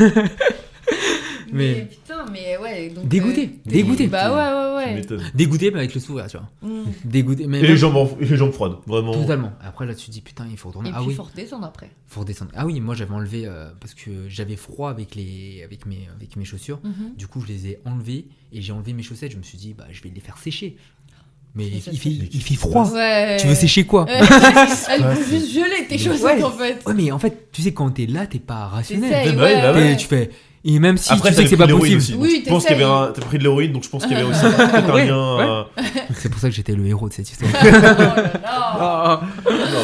Mais, Mais- putain, mais ouais. Donc, Dégoûté, euh, dégoûté. Bah ouais, ouais, ouais. dégoûté mais avec le sourire tu vois Mm. dégoûté mais Et les même- jambes, en- et les jambes froides, vraiment. totalement après là tu te dis putain il faut retourner Et ah puis, oui faut redescendre après. faut redescendre ah oui moi j'avais enlevé euh, parce que j'avais froid avec les avec mes avec mes chaussures Mhm. Du coup, je les ai enlevés et j'ai enlevé mes chaussettes. Je me suis dit, bah, je vais les faire sécher. Mais il, il fait, il froid. Ouais. Tu veux sécher quoi Ouais. Elles Ouais, c'est- [laughs] juste geler tes chaussettes Ouais. en fait. Ouais, mais en fait, tu sais, quand t'es là, t'es pas rationnel. Bah. Tu fais. Et même si Après, tu sais que c'est pas possible. Oui, je pense qu'il y avait un... T'as pris de l'héroïne, donc je pense qu'il y avait aussi un [laughs] Ouais, lien. ouais. euh, C'est pour ça que j'étais le héros de cette histoire. [laughs] Oh là là. [laughs] Non,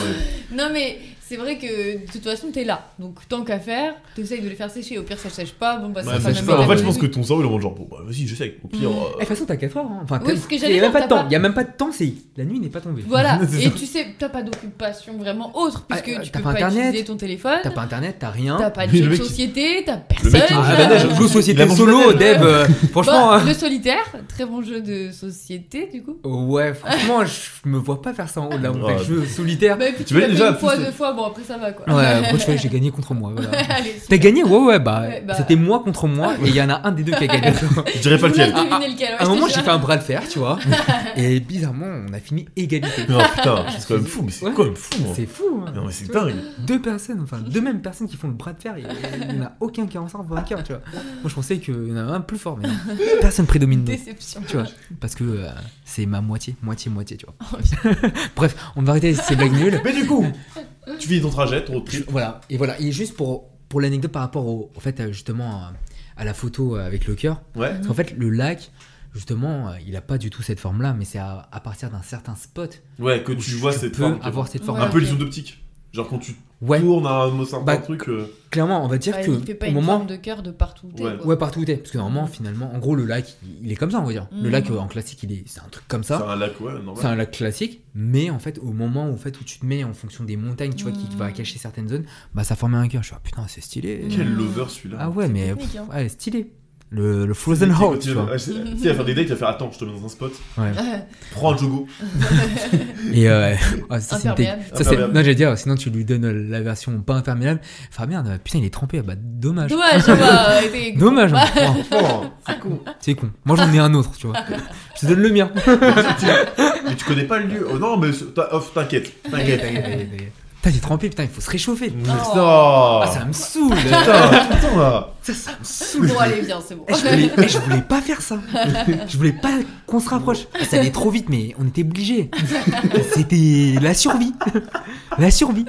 mais... Non mais c'est vrai que de toute façon t'es là. Donc tant qu'à faire, t'essayes de les faire sécher. Au pire ça sèche pas, bon bah Ouais, ça je même pas, en fait, je pense que ton cerveau, il est en mode genre, bon, bah vas-y, je sais. Au pire. Mm. euh, De toute façon, t'as 4 heures. hein. Enfin, Oui, t'as- ce que il y j'allais a même dire, pas de temps. pas- Il y a même pas de temps. C'est la nuit n'est pas tombée. Voilà, [laughs] et ça. tu sais, t'as pas d'occupation vraiment autre, puisque Ah, tu t'as peux pas pas, internet, utiliser ton téléphone, T'as pas internet, t'as rien. t'as pas de société, t'as personne. Ah, Il a société solo. Deb. euh, [laughs] franchement. Bah, le solitaire, très bon jeu de société du coup. Ouais, franchement, je me vois pas faire ça en haut de la montagne. Ouais. Jeu solitaire. Bah, Tu l'as déjà, fois, deux fois, bon après ça va quoi. Ouais, [laughs] après, tu fais, j'ai gagné contre moi. Voilà. [laughs] Allez, T'as gagné Ouais, ouais, bah, Ouais, bah. c'était moi contre moi, et il y en a un des deux qui a gagné. [laughs] Je dirais pas lequel. deviner lequel. ouais, À un moment, j'ai fait un bras de fer, tu vois, et bizarrement, on a fini égalité. Non, putain, c'est quand même fou, mais c'est Ouais. quand même fou. hein. C'est fou, hein. Non, mais c'est dingue. Deux personnes, enfin, deux mêmes personnes qui font le bras de fer, il n'y en a aucun qui en sort vainqueur, tu vois. Moi, je pensais qu'il y en avait un plus fort, mais non. personne prédomine Déception. tu vois, parce que euh, c'est ma moitié, moitié, moitié, tu vois. Putain. [laughs] Bref, on va arrêter ces blagues nulles. Mais du coup, [laughs] tu finis ton trajet, ton road trip. Voilà, et voilà, et juste pour, pour l'anecdote par rapport au, au fait, euh, justement, à, à la photo euh, avec le cœur, Ouais. parce qu'en fait, le lac, justement, euh, il a pas du tout cette forme-là, mais c'est à, à partir d'un certain spot Ouais, que tu vois cette peux forme. avoir cette forme. Ouais. Un peu les ok. zones d'optique. Genre quand tu Ouais, tournes un mot certain Bah, truc. euh, clairement, on va dire Ouais, que il fait pas au une moment, forme de cœur de partout où t'es, Ouais. ouais, partout où t'es, parce que normalement, finalement, en gros, le lac, il, est comme ça, on va dire. Le Mhm. lac euh, en classique, il est, c'est un truc comme C'est ça. un lac, ouais, C'est normal. un lac classique, mais en fait, au moment où, en fait, où tu te mets en fonction des montagnes, tu vois, qui, qui va Mhm. cacher certaines zones, bah ça formait un cœur. Je suis ah, putain, c'est stylé. Quel Mhm. lover celui-là. Ah ouais, C'est mais pff, hein. ouais, stylé. Le, le Frozen Tu quand tu il va- vois. Tu sais, il va faire des dates, il va faire Attends, je te mets dans un spot. Ouais. Prends un jogo. Et euh, [laughs] ah, ça, c'est ça, non, j'allais dire, sinon tu lui donnes euh, la version pas imperméable. Enfin merde, putain, il est trempé. Bah dommage. Dommage, ça va. t'es- Dommage. hein. [laughs] Oh, c'est con. c'est con. Moi j'en ai un autre, tu vois. Je te donne le mien. [laughs] Mais tu connais pas le lieu. Oh non, mais t'inquiète, t'inquiète, t'inquiète. Putain, il est trempé, putain, il faut se réchauffer. Oh. ça. Ah, ça me saoule. Putain, putain là. Ça, ça me saoule. Bon, allez, viens, c'est bon. Eh, je, voulais, eh, je voulais pas faire ça. Je voulais pas qu'on se rapproche. Ça allait trop vite, mais on était obligés. C'était la survie. La survie.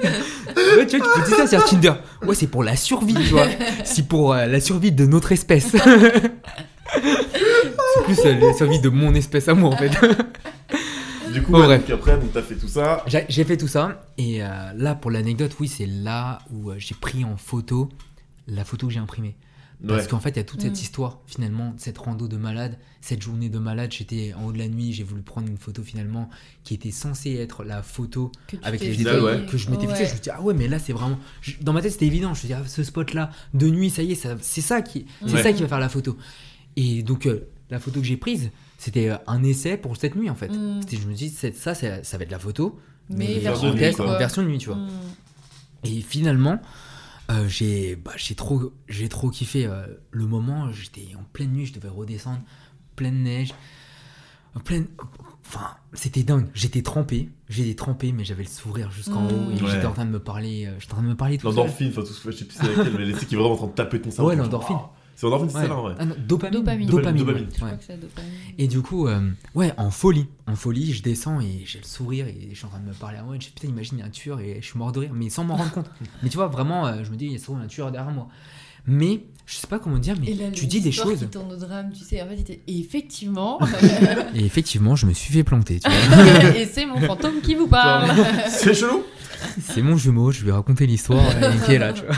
Ouais, tu vois, tu peux dire ça sur Tinder. Ouais, c'est pour la survie, tu vois. C'est pour euh, la survie de notre espèce. C'est plus euh, la survie de mon espèce à moi, en fait. Du coup, ouais, donc après, donc t'as fait tout ça. J'ai fait tout ça. Et euh, là, pour l'anecdote, oui, c'est là où euh, j'ai pris en photo la photo que j'ai imprimée. Parce Ouais. qu'en fait, il y a toute cette Mm. histoire, finalement, cette rando de malade, cette journée de malade. J'étais en haut de la nuit, j'ai voulu prendre une photo finalement qui était censée être la photo avec les étoiles ouais. que je m'étais fixé. Je me dis, ah ouais, mais là, c'est vraiment. je- Dans ma tête, c'était évident. Je me dis, ah, ce spot-là, de nuit, ça y est, ça- c'est ça, qui... c'est Ouais. ça qui va faire la photo. Et donc, euh, la photo que j'ai prise, c'était euh, un essai pour cette nuit, en fait. Mm. C'était- Je me dis, c'est- ça, c'est- ça va être la photo. Mais version en nuit, test, quoi. en version nuit, tu vois. Mm. Et finalement, euh, j'ai bah, j'ai trop, j'ai trop kiffé euh, le moment. J'étais en pleine nuit, je devais redescendre, pleine neige, en pleine. Enfin, c'était dingue. J'étais trempé, j'étais trempé, mais j'avais le sourire jusqu'en Mm. haut et Ouais. j'étais en train de me parler. euh, j'étais en train de me parler tout seul. L'endorphine, enfin tout ce que je sais plus c'est laquelle, mais c'est qui est vraiment en train de taper ton cerveau. Ouais, l'endorphine. ah, C'est endorphine, c'est Ouais. ça, en vrai. Ah non, dopamine. Dopamine. Dopamine. Dopamine. ouais. Je crois Ouais. que c'est la dopamine. Et du coup, euh, ouais, en folie. En folie, je descends et j'ai le sourire et je suis en train de me parler à moi. Et je dis, putain, imagine, il y a un tueur et je suis mort de rire, mais sans m'en rendre compte. [laughs] Mais tu vois, vraiment, euh, je me dis, il y a sûrement un tueur derrière moi. Mais, je sais pas comment dire, mais là, tu dis des choses. qui tourne au drame, tu sais. En fait, était- et effectivement, [laughs] Et effectivement, je me suis fait planter. Tu vois. [laughs] et c'est mon fantôme qui vous parle. C'est chelou C'est mon jumeau, je lui ai raconté l'histoire et qui est là, tu vois.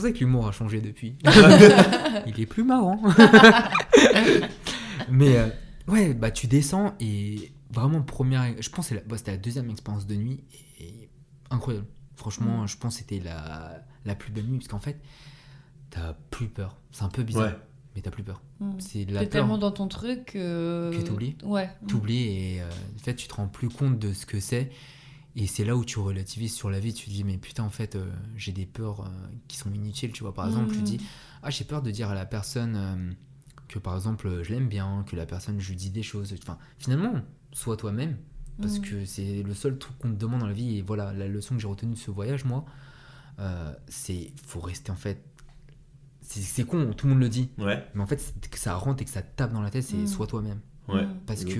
Pour ça que l'humour a changé depuis. [laughs] Il est plus marrant. [laughs] Mais euh, ouais, bah tu descends et vraiment première, je pense que la- bah, c'était la deuxième expérience de nuit et incroyable. Franchement, Mm. je pense que c'était la, la plus belle nuit parce qu'en fait, t'as plus peur. C'est un peu bizarre, Ouais. mais t'as plus peur. Mm. C'est de la T'es peur. tellement dans ton truc euh, Que t'oublies Ouais. t'oublies et euh, en fait tu te rends plus compte de ce que c'est et c'est là où tu relativises sur la vie tu te dis mais putain en fait euh, j'ai des peurs euh, qui sont inutiles tu vois par exemple tu Mm. dis ah j'ai peur de dire à la personne euh, que par exemple je l'aime bien que la personne je lui dis des choses enfin finalement sois toi-même parce Mm. que c'est le seul truc qu'on te demande dans la vie et voilà la leçon que j'ai retenue de ce voyage moi euh, c'est faut rester en fait c'est con tout le monde le dit Ouais, mais en fait c'est que ça rentre et que ça tape dans la tête c'est Mm. sois toi-même ouais. Parce que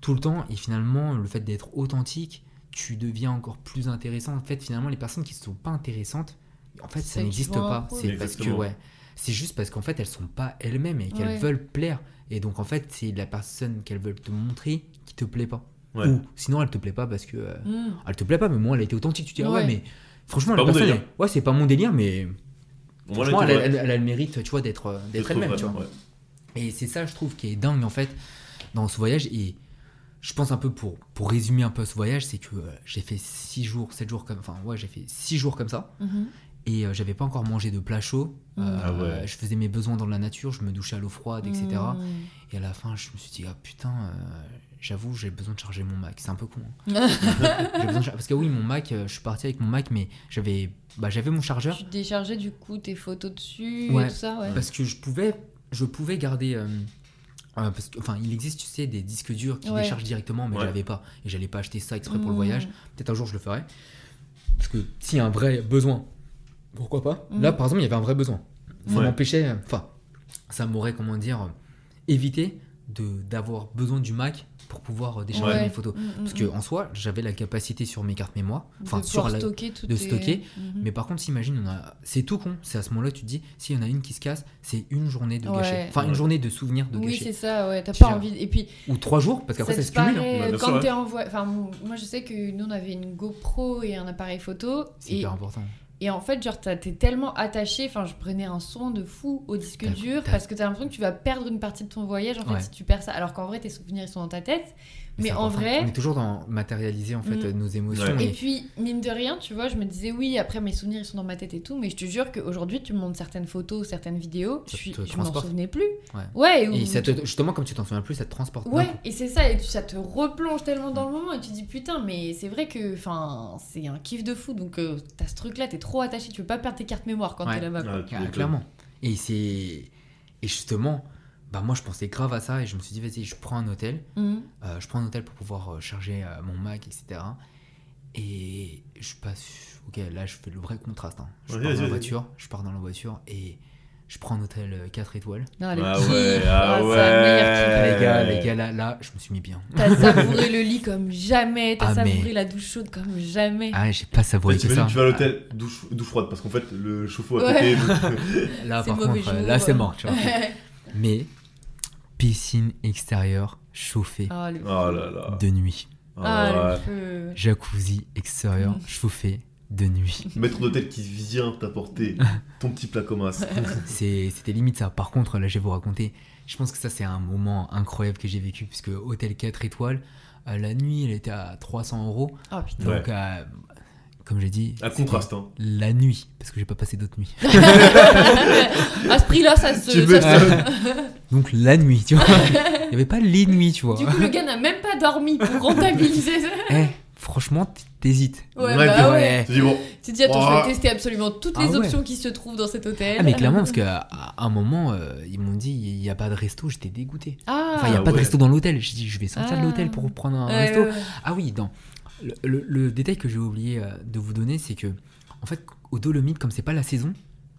tout le temps et finalement le fait d'être authentique tu deviens encore plus intéressant. En fait finalement les personnes qui ne sont pas intéressantes en fait ça n'existe pas. C'est parce que ouais. C'est juste parce qu'en fait elles sont pas elles-mêmes et qu'elles Ouais. veulent plaire. Et donc en fait c'est la personne qu'elles veulent te montrer qui te plaît pas. Ouais. ou sinon elle te plaît pas parce que euh, Mm. elle te plaît pas mais moi elle a été authentique tu dis ah ouais, Ouais. mais franchement la personne elle- ouais c'est pas mon délire mais Bon, franchement elle, elle- a le mérite tu vois d'être euh, d'être elle-même tu vois. et c'est ça, je trouve, qui est dingue en fait dans ce voyage. Et je pense un peu pour, pour résumer un peu ce voyage, c'est que euh, j'ai fait 6 jours, 7 jours comme. Enfin, ouais, j'ai fait 6 jours comme ça. Mhm. Et euh, j'avais pas encore mangé de plat chaud. Mm. Euh, Ah ouais. Je faisais mes besoins dans la nature, je me douchais à l'eau froide, etc. Mm. Et à la fin, je me suis dit, ah putain, euh, j'avoue, j'ai besoin de charger mon Mac. C'est un peu con. hein. [laughs] De Parce que oui, mon Mac, euh, je suis parti avec mon Mac, mais j'avais bah, j'avais mon chargeur. Tu déchargeais du coup tes photos dessus Ouais. et tout ça, ouais. Parce que je pouvais, je pouvais garder. Parce que, enfin, il existe, tu sais, des disques durs qui Ouais. déchargent directement, mais Ouais. je l'avais pas. Et j'allais pas acheter ça exprès pour le Mm. voyage. Peut-être un jour je le ferai. Parce que s'il y a un vrai besoin, pourquoi pas? Mm. Là, par exemple, il y avait un vrai besoin. Ça Ouais. m'empêchait, enfin, ça m'aurait, comment dire, évité d'avoir besoin du Mac pour pouvoir euh, décharger Ouais. mes photos. Mm, mm, Parce que mm. en soi, j'avais la capacité sur mes cartes mémoire, De enfin sur la, stocker tout de tes- stocker, Mhm. mais par contre, s'imagine, on a... c'est tout con. C'est à ce moment-là, tu te dis, s'il y en a une qui se casse, c'est une journée de Ouais. gâcher. Enfin, une journée de souvenirs de Oui, gâcher. c'est ça, ouais. T'as pas envie. Et puis, Ou trois jours, parce qu'après, ça, ça se cumule. hein. bien quand t'es en voie. Enfin, moi, je sais que nous, on avait une GoPro et un appareil photo. C'est Et, hyper important. Et en fait, genre, t'es tellement attaché. Enfin, je prenais un son de fou au disque dur parce que t'as l'impression que tu vas perdre une partie de ton voyage, en fait, Ouais. si tu perds ça. Alors qu'en vrai, tes souvenirs, ils sont dans ta tête. Mais en important. vrai- On est toujours dans matérialiser, en fait, Mm. nos émotions. Ouais. Et Et... puis, mine de rien, tu vois, je me disais, oui, après mes souvenirs, ils sont dans ma tête et tout, mais je te jure qu'aujourd'hui, tu me montres certaines photos, certaines vidéos, Ça je, suis, te je m'en souvenais plus. Ouais. Ouais, ou- Et ça te- justement, comme tu t'en souviens plus, ça te transporte. Ouais, et c'est ça, et ça te replonge tellement dans le moment, et tu dis, putain, mais c'est vrai que, enfin, c'est un kiff de fou, donc euh, t'as ce truc-là, t'es trop attaché, tu veux pas perdre tes cartes mémoire quand Ouais. t'es là-bas. clairement. Et c'est. Et justement, bah moi je pensais grave à ça et je me suis dit, vas-y, je prends un hôtel. Mhm. Euh, je prends un hôtel pour pouvoir euh, charger euh, mon Mac, etc. Et je passe. Ok, là je fais le vrai contraste. hein. Je pars dans la voiture, je pars dans la voiture et je prends un hôtel 4 étoiles. Ah, le Ah ouais, ah c'est ouais. Les gars, les gars, là, là, je me suis mis bien. T'as savouré le lit comme jamais, t'as Ah, mais- savouré la douche chaude comme jamais. Ah, j'ai pas savouré que ça. tu vas à l'hôtel, douche, douche froide, parce qu'en fait, le chauffe-eau à Ouais. côté. Là, par contre, jour. là, c'est mort, tu vois. [laughs] Mais piscine extérieure chauffée Ah, le Oh là là. de nuit. Ah, Ah, le ouais. feu. Jacuzzi extérieur [laughs] chauffé de nuit. [laughs] Maître d'hôtel qui vient t'apporter [laughs] ton petit plat comme as. C'est- C'était limite ça. Par contre, là, je vais vous raconter. Je pense que ça, c'est un moment incroyable que j'ai vécu, puisque hôtel 4 étoiles, euh, la nuit, elle était à 300 euros. Oh putain. Donc, euh, comme j'ai dit, c'était contraste, hein. La nuit, parce que j'ai pas passé d'autres nuits. [laughs] à ce prix-là, ça se. Tu ça Donc la nuit, tu vois. [laughs] Il n'y avait pas les nuits, tu vois. Du coup, le gars n'a même pas dormi pour [laughs] rentabiliser ça. Eh, franchement, t'hésites. Ouais, Ouais, bah ouais. ouais. Tu dis bon, Tu te dis, attends, je Oh. vais tester absolument toutes Ah les ouais. options qui se trouvent dans cet hôtel. Ah, mais clairement, parce qu'à à un moment, euh, ils m'ont dit, il n'y a pas de resto, j'étais dégoûté. Ah, Enfin, il n'y a Ah pas de resto dans l'hôtel. J'ai dit, je vais sortir Ah. de l'hôtel pour prendre un Ouais, resto. ouais, ouais. Ah oui, dans le, le- le détail que j'ai oublié euh, de vous donner, c'est que en fait, au Dolomite, comme c'est pas la saison,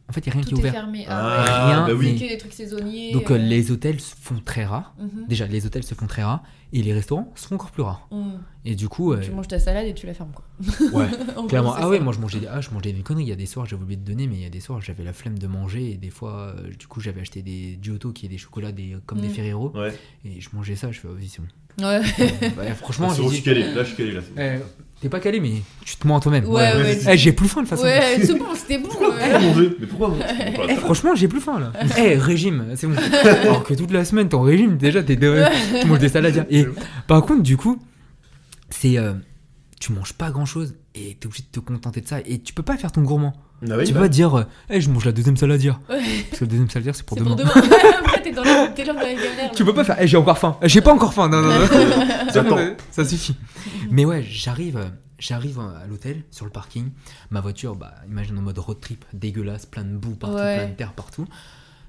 En fait, il y a rien qui est Tout est ouvert. fermé. Ah, Rien, bah ouais. oui. mais- Que des trucs saisonniers. Donc euh, euh, les hôtels se font très rares. mhm. Déjà, les hôtels se font très rares et les restaurants se font encore plus rares. Mhm. Et du coup, euh, Tu manges ta salade et tu la fermes quoi. ouais, [laughs] En gros, clairement. Ah ouais, moi je mangeais des, ah, je mangeais des conneries. Il y a des soirs, j'avais oublié de donner, mais il y a des soirs, j'avais la flemme de manger et des fois, euh, du coup, j'avais acheté des Giotto qui est des chocolats des, comme des Mm. Ferrero Ouais. et je mangeais ça. Je fais, oh, vas-y, c'est bon. Ouais. Ouais, franchement, C'est dit, suis calé. Là, je suis calé. Là, eh, t'es pas calé, mais tu te mens à toi-même. Ouais, ouais. Eh, j'ai plus faim de toute façon. Ouais, c'est bon, [laughs] c'était bon. Pourquoi ouais. manger Mais pourquoi manger. Eh, franchement, j'ai plus faim là. [laughs] Eh, régime, c'est bon. Alors que toute la semaine, ton régime, déjà, t'es de... [laughs] tu manges des salades. Et par contre, du coup, c'est. euh, tu manges pas grand chose et t'es obligé de te contenter de ça. Et tu peux pas faire ton gourmand. Ah oui, tu peux bah. pas dire, euh, Eh, je mange la deuxième saladière. Ouais. Parce que la deuxième saladière, c'est pour demain. pour demain. T'es dans la, t'es dans la galère. Tu peux pas faire, Eh, j'ai encore faim. Eh, J'ai pas encore faim. Non, non, non. [laughs] Euh, [laughs] ça suffit. [laughs] Mais ouais, j'arrive. euh, J'arrive à l'hôtel, sur le parking. Ma voiture, bah, imagine en mode road trip, dégueulasse, plein de boue partout, Ouais. plein de terre partout.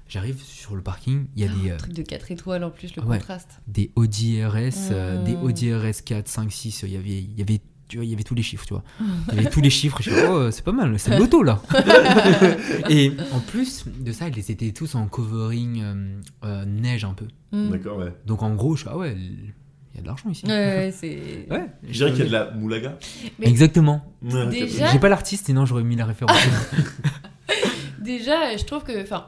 J'arrive sur le parking, il y a des, euh, Un truc de 4 étoiles en plus, le Ouais. contraste. des Audi RS, euh, des Audi RS 4, 5, 6, il y avait, il y avait, tu vois, il y avait tous les chiffres, tu vois. Il y avait tous les chiffres, je suis oh, c'est pas mal, c'est l'auto là. [laughs] et en plus de ça, ils étaient tous en covering euh, euh, neige un peu. Mm. D'accord, ouais. Donc en gros, je suis ah ouais, il y a de l'argent ici. Ouais, ouais, c'est. [laughs] Ouais, Je dirais qu'il y a de la moulaga. Mais- Exactement. Déjà- J'ai pas l'artiste, sinon j'aurais mis la référence. [laughs] Déjà, je trouve que. Enfin,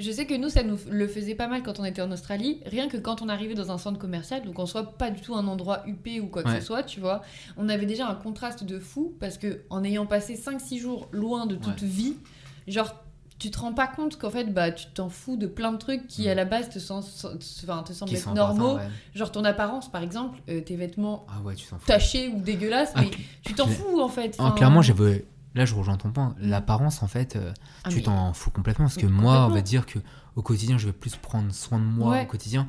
je sais que nous, ça nous le faisait pas mal quand on était en Australie. Rien que quand on arrivait dans un centre commercial, donc en soit pas du tout un endroit huppé ou quoi que Ouais. ce soit, tu vois, on avait déjà un contraste de fou parce que en ayant passé 5-6 jours loin de toute Ouais. vie, genre. Tu te rends pas compte qu'en fait, bah, tu t'en fous de plein de trucs qui, à la base, te, sens, enfin, te semblent être normaux. ouais. Genre ton apparence, par exemple, euh, tes vêtements Ah ouais, tu tachés ou dégueulasses, Ah, mais tu t'en fous, en fait. Ah, clairement, j'avais. Là, je rejoins ton point. L'apparence, en fait, euh, ah, tu t'en fous complètement. Parce que moi, on va dire que au quotidien, je vais plus prendre soin de moi Ouais. au quotidien.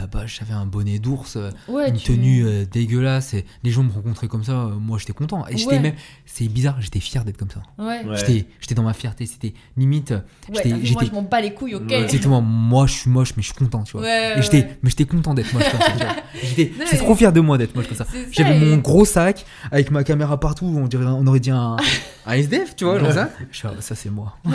Là-bas, j'avais un bonnet d'ours, euh, Ouais, une tu- tenue euh, dégueulasse. Et les gens me rencontraient comme ça. euh, moi, j'étais content. Et j'étais Ouais. même. C'est bizarre, j'étais fier d'être comme ça. Ouais. J'étais j'étais dans ma fierté. C'était limite. Ouais, j'étais- moi je m'en bats les couilles, ok. Ouais. Exactement. Moi, je suis moche, mais je suis content, tu vois. Ouais, et j'étais, ouais. mais j'étais content d'être moche comme ça. [laughs] J'étais, mais- trop fier de moi d'être moche comme ça. Ça, J'avais et- mon gros sac avec ma caméra partout. On dirait, on aurait dit un, [laughs] un SDF, tu vois, genre ça. Je suis, ah, ça c'est moi. [laughs]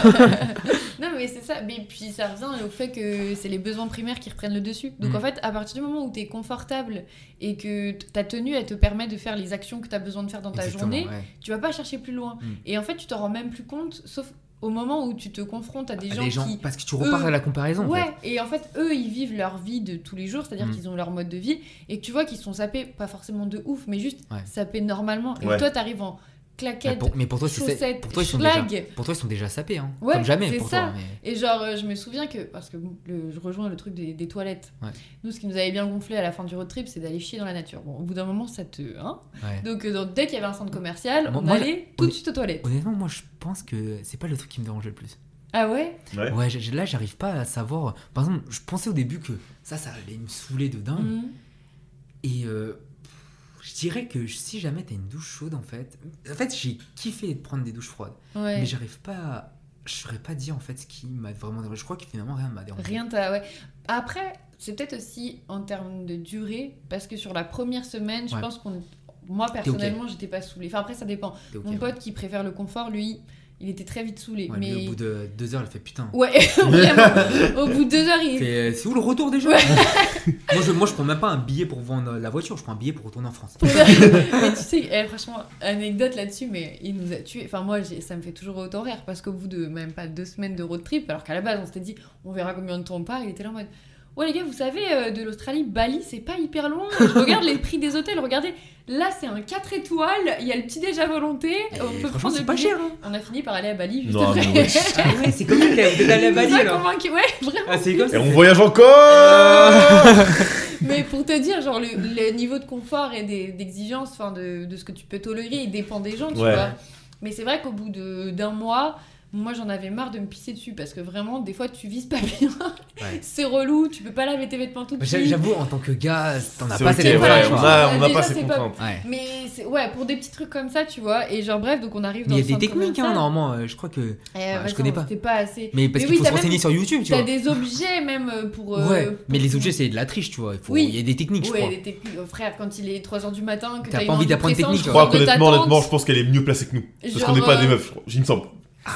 Non, mais c'est ça. Mais puis ça revient au fait que c'est les besoins primaires qui reprennent le dessus. Donc Mm. en fait, à partir du moment où tu es confortable et que ta tenue, elle te permet de faire les actions que tu as besoin de faire dans ta Exactement, journée, ouais. tu vas pas chercher plus loin. Mm. Et en fait, tu t'en rends même plus compte, sauf au moment où tu te confrontes à des gens, gens, qui. parce que tu repars eux- à la comparaison. en Ouais, fait. et en fait, eux, ils vivent leur vie de tous les jours, c'est-à-dire Mm. qu'ils ont leur mode de vie, et que tu vois qu'ils sont sapés, pas forcément de ouf, mais juste Ouais. sapés normalement. Et Ouais. toi, t'arrives en Mais claquettes, pour, mais pour toi, c'est chaussettes, pour toi, ils sont déjà, schlag. pour toi, ils sont déjà sapés, hein. Ouais, Comme jamais c'est pour ça. toi. mais- Et genre, euh, je me souviens que, parce que le- je rejoins le truc des, des toilettes. Ouais. Nous, ce qui nous avait bien gonflé à la fin du road trip, c'est d'aller chier dans la nature. Bon, au bout d'un moment, ça te. Hein ouais. Donc, euh, donc, dès qu'il y avait un centre commercial, Moi- on moi, allait tout de suite aux toilettes. Honnêtement, moi, je pense que c'est pas le truc qui me dérangeait le plus. Ah ouais? Ouais. Ouais, j'ai- là, j'arrive pas à savoir. Par exemple, je pensais au début que ça, ça allait me saouler de dingue. Mhm. Et euh, dirais que si jamais t'as une douche chaude, en fait. En fait, j'ai kiffé de prendre des douches froides. Ouais. Mais j'arrive pas. à- Je saurais pas dire en fait ce qui m'a vraiment dérangé. Je crois que finalement rien m'a dérangé. Rien t'a. Ouais. Après, c'est peut-être aussi en termes de durée, parce que sur la première semaine, je Ouais. pense qu'on. Moi, personnellement, j'étais pas saoulée. Enfin, après, ça dépend. Mon ouais. pote qui préfère le confort, lui, il était très vite saoulé. Ouais, mais. mais au bout de deux heures, elle fait putain. Ouais, [laughs] vraiment. Au bout de deux heures, il. Fait, euh, C'est où le retour déjà Ouais. [laughs] moi, je, moi je prends même pas un billet pour vendre la voiture, je prends un billet pour retourner en France. [laughs] mais tu sais, eh, franchement, anecdote là-dessus, mais il nous a tués. Enfin, moi, ça me fait toujours autant rire parce qu'au bout de même pas deux semaines de road trip, alors qu'à la base, on s'était dit, on verra combien de temps on part, il était là en mode. Ouais, les gars, vous savez, euh, de l'Australie, Bali, c'est pas hyper loin. Je regarde les prix des hôtels, regardez, là, c'est un 4 étoiles, il y a le petit déj à volonté. Et on peut franchement, prendre c'est pas cher. Hein. On a fini par aller à Bali juste Non, après. mais ouais. [laughs] Ah ouais, c'est comme allé à Bali alors. convaincu, ouais, vraiment. Ah, c'est comme Et on voyage encore [laughs] [laughs] Mais pour te dire, genre, le, le niveau de confort et des- d'exigence, enfin, de, de ce que tu peux tolérer, il dépend des gens, tu Ouais. vois. Mais c'est vrai qu'au bout de- d'un mois, moi j'en avais marre de me pisser dessus parce que vraiment, des fois, tu vises pas bien. Ouais. [laughs] c'est relou, tu peux pas laver tes vêtements tout de suite. j'a- J'avoue, en tant que gars, t'en as pas ok, cette ouais, contrainte, on a, on a Déjà, pas ces c'est pas- contraintes. Ouais. Mais ouais, pour des petits trucs comme ça, tu vois. Et genre, bref, donc on arrive dans il y a des techniques, hein, normalement. euh, Je crois que. Ouais, vas-y, je connais pas. Pas assez. Mais parce qu'il oui, faut t'as se renseigner sur YouTube, tu T'as vois. des objets même euh, pour. euh, Ouais, pour- mais les objets, c'est de la triche, tu vois. Il, faut... Oui. il y a des techniques, je Ouais, crois. des techniques. Oh, frère, quand il est 3h du matin, que T'as t'as pas envie d'apprendre technique technique, Je crois qu'honnêtement, honnêtement, je pense qu'elle est mieux placée que nous. Parce qu'on n'est pas des euh, meufs, il me semble.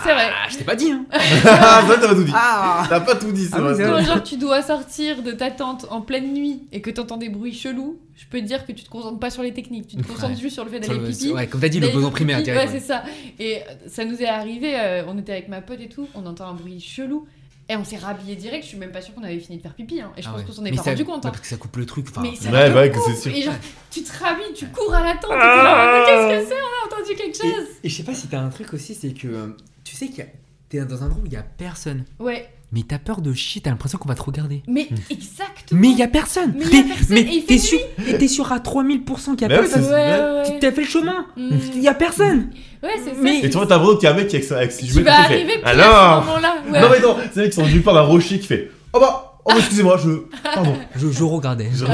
C'est vrai. Ah, je t'ai pas dit, hein. [laughs] Ah, ça, t'as pas tout dit. Ah T'as pas tout dit, c'est Ah vrai. Quand genre tu dois sortir de ta tente en pleine nuit et que t'entends des bruits chelous, je peux te dire que tu te concentres pas sur les techniques, tu te concentres Ouais. juste sur le fait d'aller le- pipi. Ouais, comme t'as dit, le besoin pipi, primaire Ouais, c'est ça. Et ça nous est arrivé, euh, on était avec ma pote et tout, on entend un bruit chelou et on s'est rhabillé direct. Je suis même pas sûre qu'on avait fini de faire pipi. hein, et je Ah pense ouais. qu'on s'en est Mais pas rendu compte. hein. parce que ça coupe le truc. Enfin, Mais ça Ouais, te ouais, que coupe, c'est sûr. Et genre, tu te rhabilles, tu cours à la tente et là, mais qu'est-ce que c'est? On a entendu quelque Et, chose et je sais pas si t'as un truc aussi, c'est que euh, tu sais qu'il y a- t'es dans un endroit où il y a personne, Ouais, mais t'as peur de chier, t'as l'impression qu'on va te regarder. mais Hmm. exactement. Mais il y a personne. Mais y a T'es- personne, mais et il fait t'es nuit. sûr, et t'es sûr à 3000% qu'il y a personne. c'est- Ouais, ouais, Tu ouais. t'as fait le chemin. Mm. Il y a personne. Ouais, c'est ça. Mais- Et tu vois, t'as l'impression qu'il y a un mec qui avec, avec ses fait, arriver Alors? ce moment-là. Ouais. Non, mais non, c'est le mec qui sont venus par d'un rocher qui fait Oh bah, oh bah, excusez-moi, je. Pardon. Je, je regardais. Je-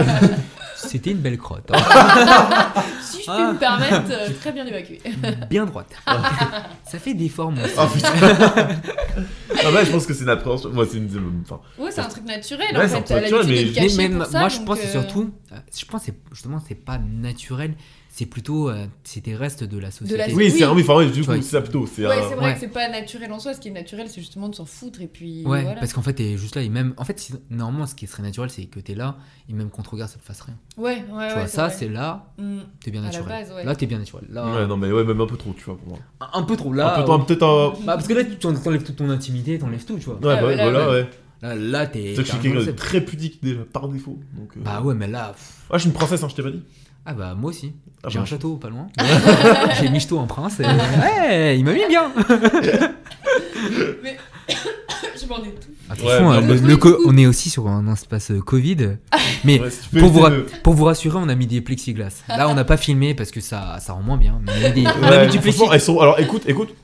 C'était une belle crotte. hein. [laughs] Je peux Ah. me permettre, euh, [laughs] très bien évacué. [laughs] Bien droite. [laughs] Ça fait des formes aussi. Oh putain. ah bah, je pense que c'est une appréhension. Moi, c'est une. Enfin, Ouais, c'est un truc naturel Ouais, en c'est un fait. truc a naturel, mais- Mais cacher même, pour ça, moi, je pense que c'est euh, surtout, euh, je pense que c'est- justement, c'est pas naturel, c'est plutôt, euh, c'est des restes de la société. la- oui, c'est Oui. oui, enfin, ouais, du coup, c'est ça plutôt. C'est Ouais, un- c'est vrai ouais. que c'est pas naturel en soi. Ce qui est naturel, c'est justement de s'en foutre et puis. Ouais, voilà. parce qu'en fait, t'es juste là et même, en fait, si- normalement, ce qui serait naturel, c'est que t'es là et même qu'on te regarde, ça te fasse rien. Ouais, ouais, tu ouais. vois, ça, c'est là, Mm. t'es bien À la naturel. base, ouais. Là, t'es bien naturel. Là, Ouais, non, mais ouais, même un peu trop, tu vois, pour moi. un, un peu trop. Là, un peu trop, ouais. peut-être un. Bah, parce que là, tu t'enlèves toute ton intimité, t'enlèves tout, tu vois. Ouais, Ouais, bah, ouais, voilà, ouais. Là, là t'es. C'est que je suis un très pudique déjà, par défaut. Donc, euh. Bah ouais, mais là. pff, Ah, je suis une princesse, hein, je t'ai pas dit. Ah bah moi aussi. Ah, J'ai bah. un château pas loin. [laughs] [laughs] J'ai Michto en prince. Et... [laughs] Ouais, il m'a mis bien. [coughs] Je m'en ai tout. Attention, Ouais, euh, mais le- on- le co- on est aussi sur un espace euh, Covid. Mais Ouais, si pour, vous éviter ra- pour vous rassurer, on a mis des plexiglas. Là, on n'a pas filmé parce que ça, ça rend moins bien. Mais on a mis, des- de- on a mis Ouais, du plexi. franchement, elles sont. Alors, écoute, écoute.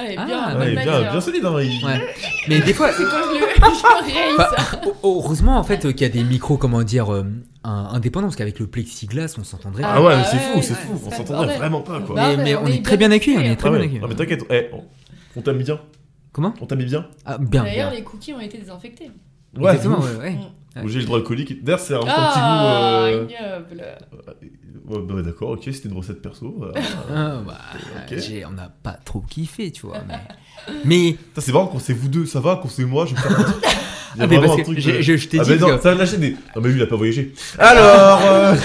Ah, elle est Ah, bien, ouais, bonne Ouais, bien, bien solide, hein. il- Ouais. Mais des fois, C'est quand je le [laughs] je le Bah, ça. heu- heureusement en fait euh, qu'il y a des micros, comment dire, euh, un- indépendants parce qu'avec le plexiglas, on s'entendrait. Ah pas. ouais, bah mais c'est ouais, fou, c'est ouais, fou. c'est On pas le s'entendrait bordel. vraiment pas, quoi. Bah, mais, mais on on est est très bien bien accueillis, on est très Ah bien ouais. accueillis. Non, mais t'inquiète, eh, on- on t'a mis bien. Comment? On t'a mis bien. Ah, bien, D'ailleurs, bien. les cookies ont été désinfectés. Ouais, Exactement, ouais, ouais. Mm. J'ai le droit alcoolique. D'ailleurs, c'est un Ah, petit goût. euh, ignoble. Ouais, bah d'accord, ok, c'était une recette perso. voilà. [laughs] Ah, bah, Ok. j'ai- on n'a pas trop kiffé, tu vois. Mais, mais c'est marrant quand c'est vous deux, ça va, quand c'est moi, je me. [laughs] Il y a Ah, vraiment un truc. j'ai- de- je- je t'ai Ah, dit mais non, que- ça va lâcher des. Non, mais lui, il a pas voyagé. [laughs] Alors. euh,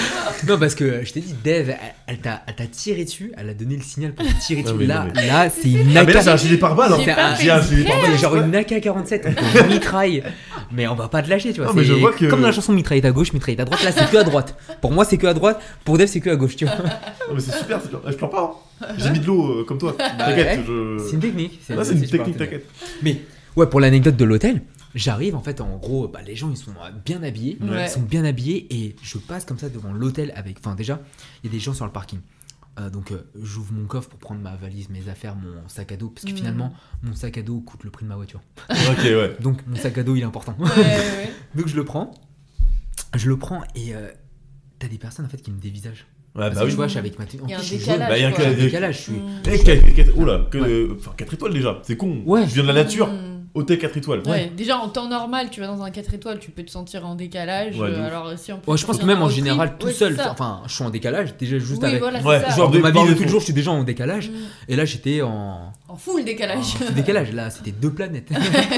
[laughs] non, parce que je t'ai dit, Dev, elle, elle t'a elle t'a tiré dessus, elle a donné le signal pour te tirer dessus. là, là, c'est une Ah, mais là, j'ai un AK. gilet pare-balles. hein. J'ai pas J'ai un gilet exprès. pare-balles. Genre une AK-47, [laughs] on te mitraille. Mais on va pas te lâcher, tu vois. Non, mais c'est je vois que- Comme dans la chanson mitraillette à gauche, mitraillette à droite, là c'est que à droite. Pour moi, c'est que à droite. Pour Dev, c'est que à gauche, tu vois. Non, mais c'est super, c'est bien. Je pleure pas. hein. J'ai mis de l'eau euh, comme toi. T'inquiète, Bah ouais. je. C'est une technique. Ouais, c'est une technique, t'inquiète. Mais ouais, pour l'anecdote de l'hôtel, j'arrive en fait, en gros, bah, les gens ils sont euh, bien habillés, Ouais. ils sont bien habillés et je passe comme ça devant l'hôtel avec. Enfin, déjà, il y a des gens sur le parking. Euh, donc euh, j'ouvre mon coffre pour prendre ma valise, mes affaires, mon sac à dos, parce que Mhm. finalement mon sac à dos coûte le prix de ma voiture. [laughs] Ok, ouais. Donc mon sac à dos il est important. Ouais, ouais. [laughs] donc je le prends, je le prends et euh, t'as des personnes en fait qui me dévisagent. Ouais, Parce bah que oui. tu vois, je suis avec ma. En Il y a plus, un je suis décalage. Bah, il y a un décalage, je suis. Mm. Eh, 4, oula, que, Ouais. euh, enfin, 4 étoiles déjà, c'est con. Ouais. Je viens de la nature, Mm. Hôtel 4 étoiles. Ouais, déjà en temps normal, tu vas dans un 4 étoiles, tu peux te sentir en décalage. Ouais, de euh, alors si je pense que même en trip, général tout ouais, seul, enfin je suis en décalage déjà juste oui, avec. voilà, Ouais, c'est ça. Genre Des dans ma vie de de tous les fond. jours, je suis déjà en décalage. Mm. Et là, j'étais en, En full décalage. en full décalage. Là, [laughs] c'était deux planètes.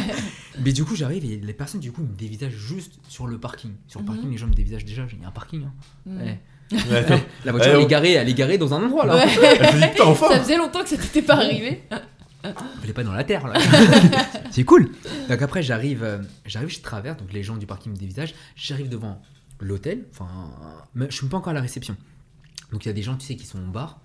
[laughs] Mais du coup, j'arrive et les personnes, du coup, ils me dévisagent juste sur le parking. Sur le Mhm. parking, les gens me dévisagent déjà. Il y a un parking. hein. Mm. Ouais. [laughs] La voiture, elle, est garée, elle est garée dans un endroit là. Ouais. Elle se dit putain, enfin Ça faisait longtemps que ça t'était pas arrivé. Est pas dans la terre là. [laughs] C'est cool. Donc après, j'arrive, euh, j'arrive, je traverse. Donc les gens du parking me dévisagent. J'arrive devant l'hôtel. Enfin, je suis pas encore à la réception. Donc il y a des gens, tu sais, qui sont au bar.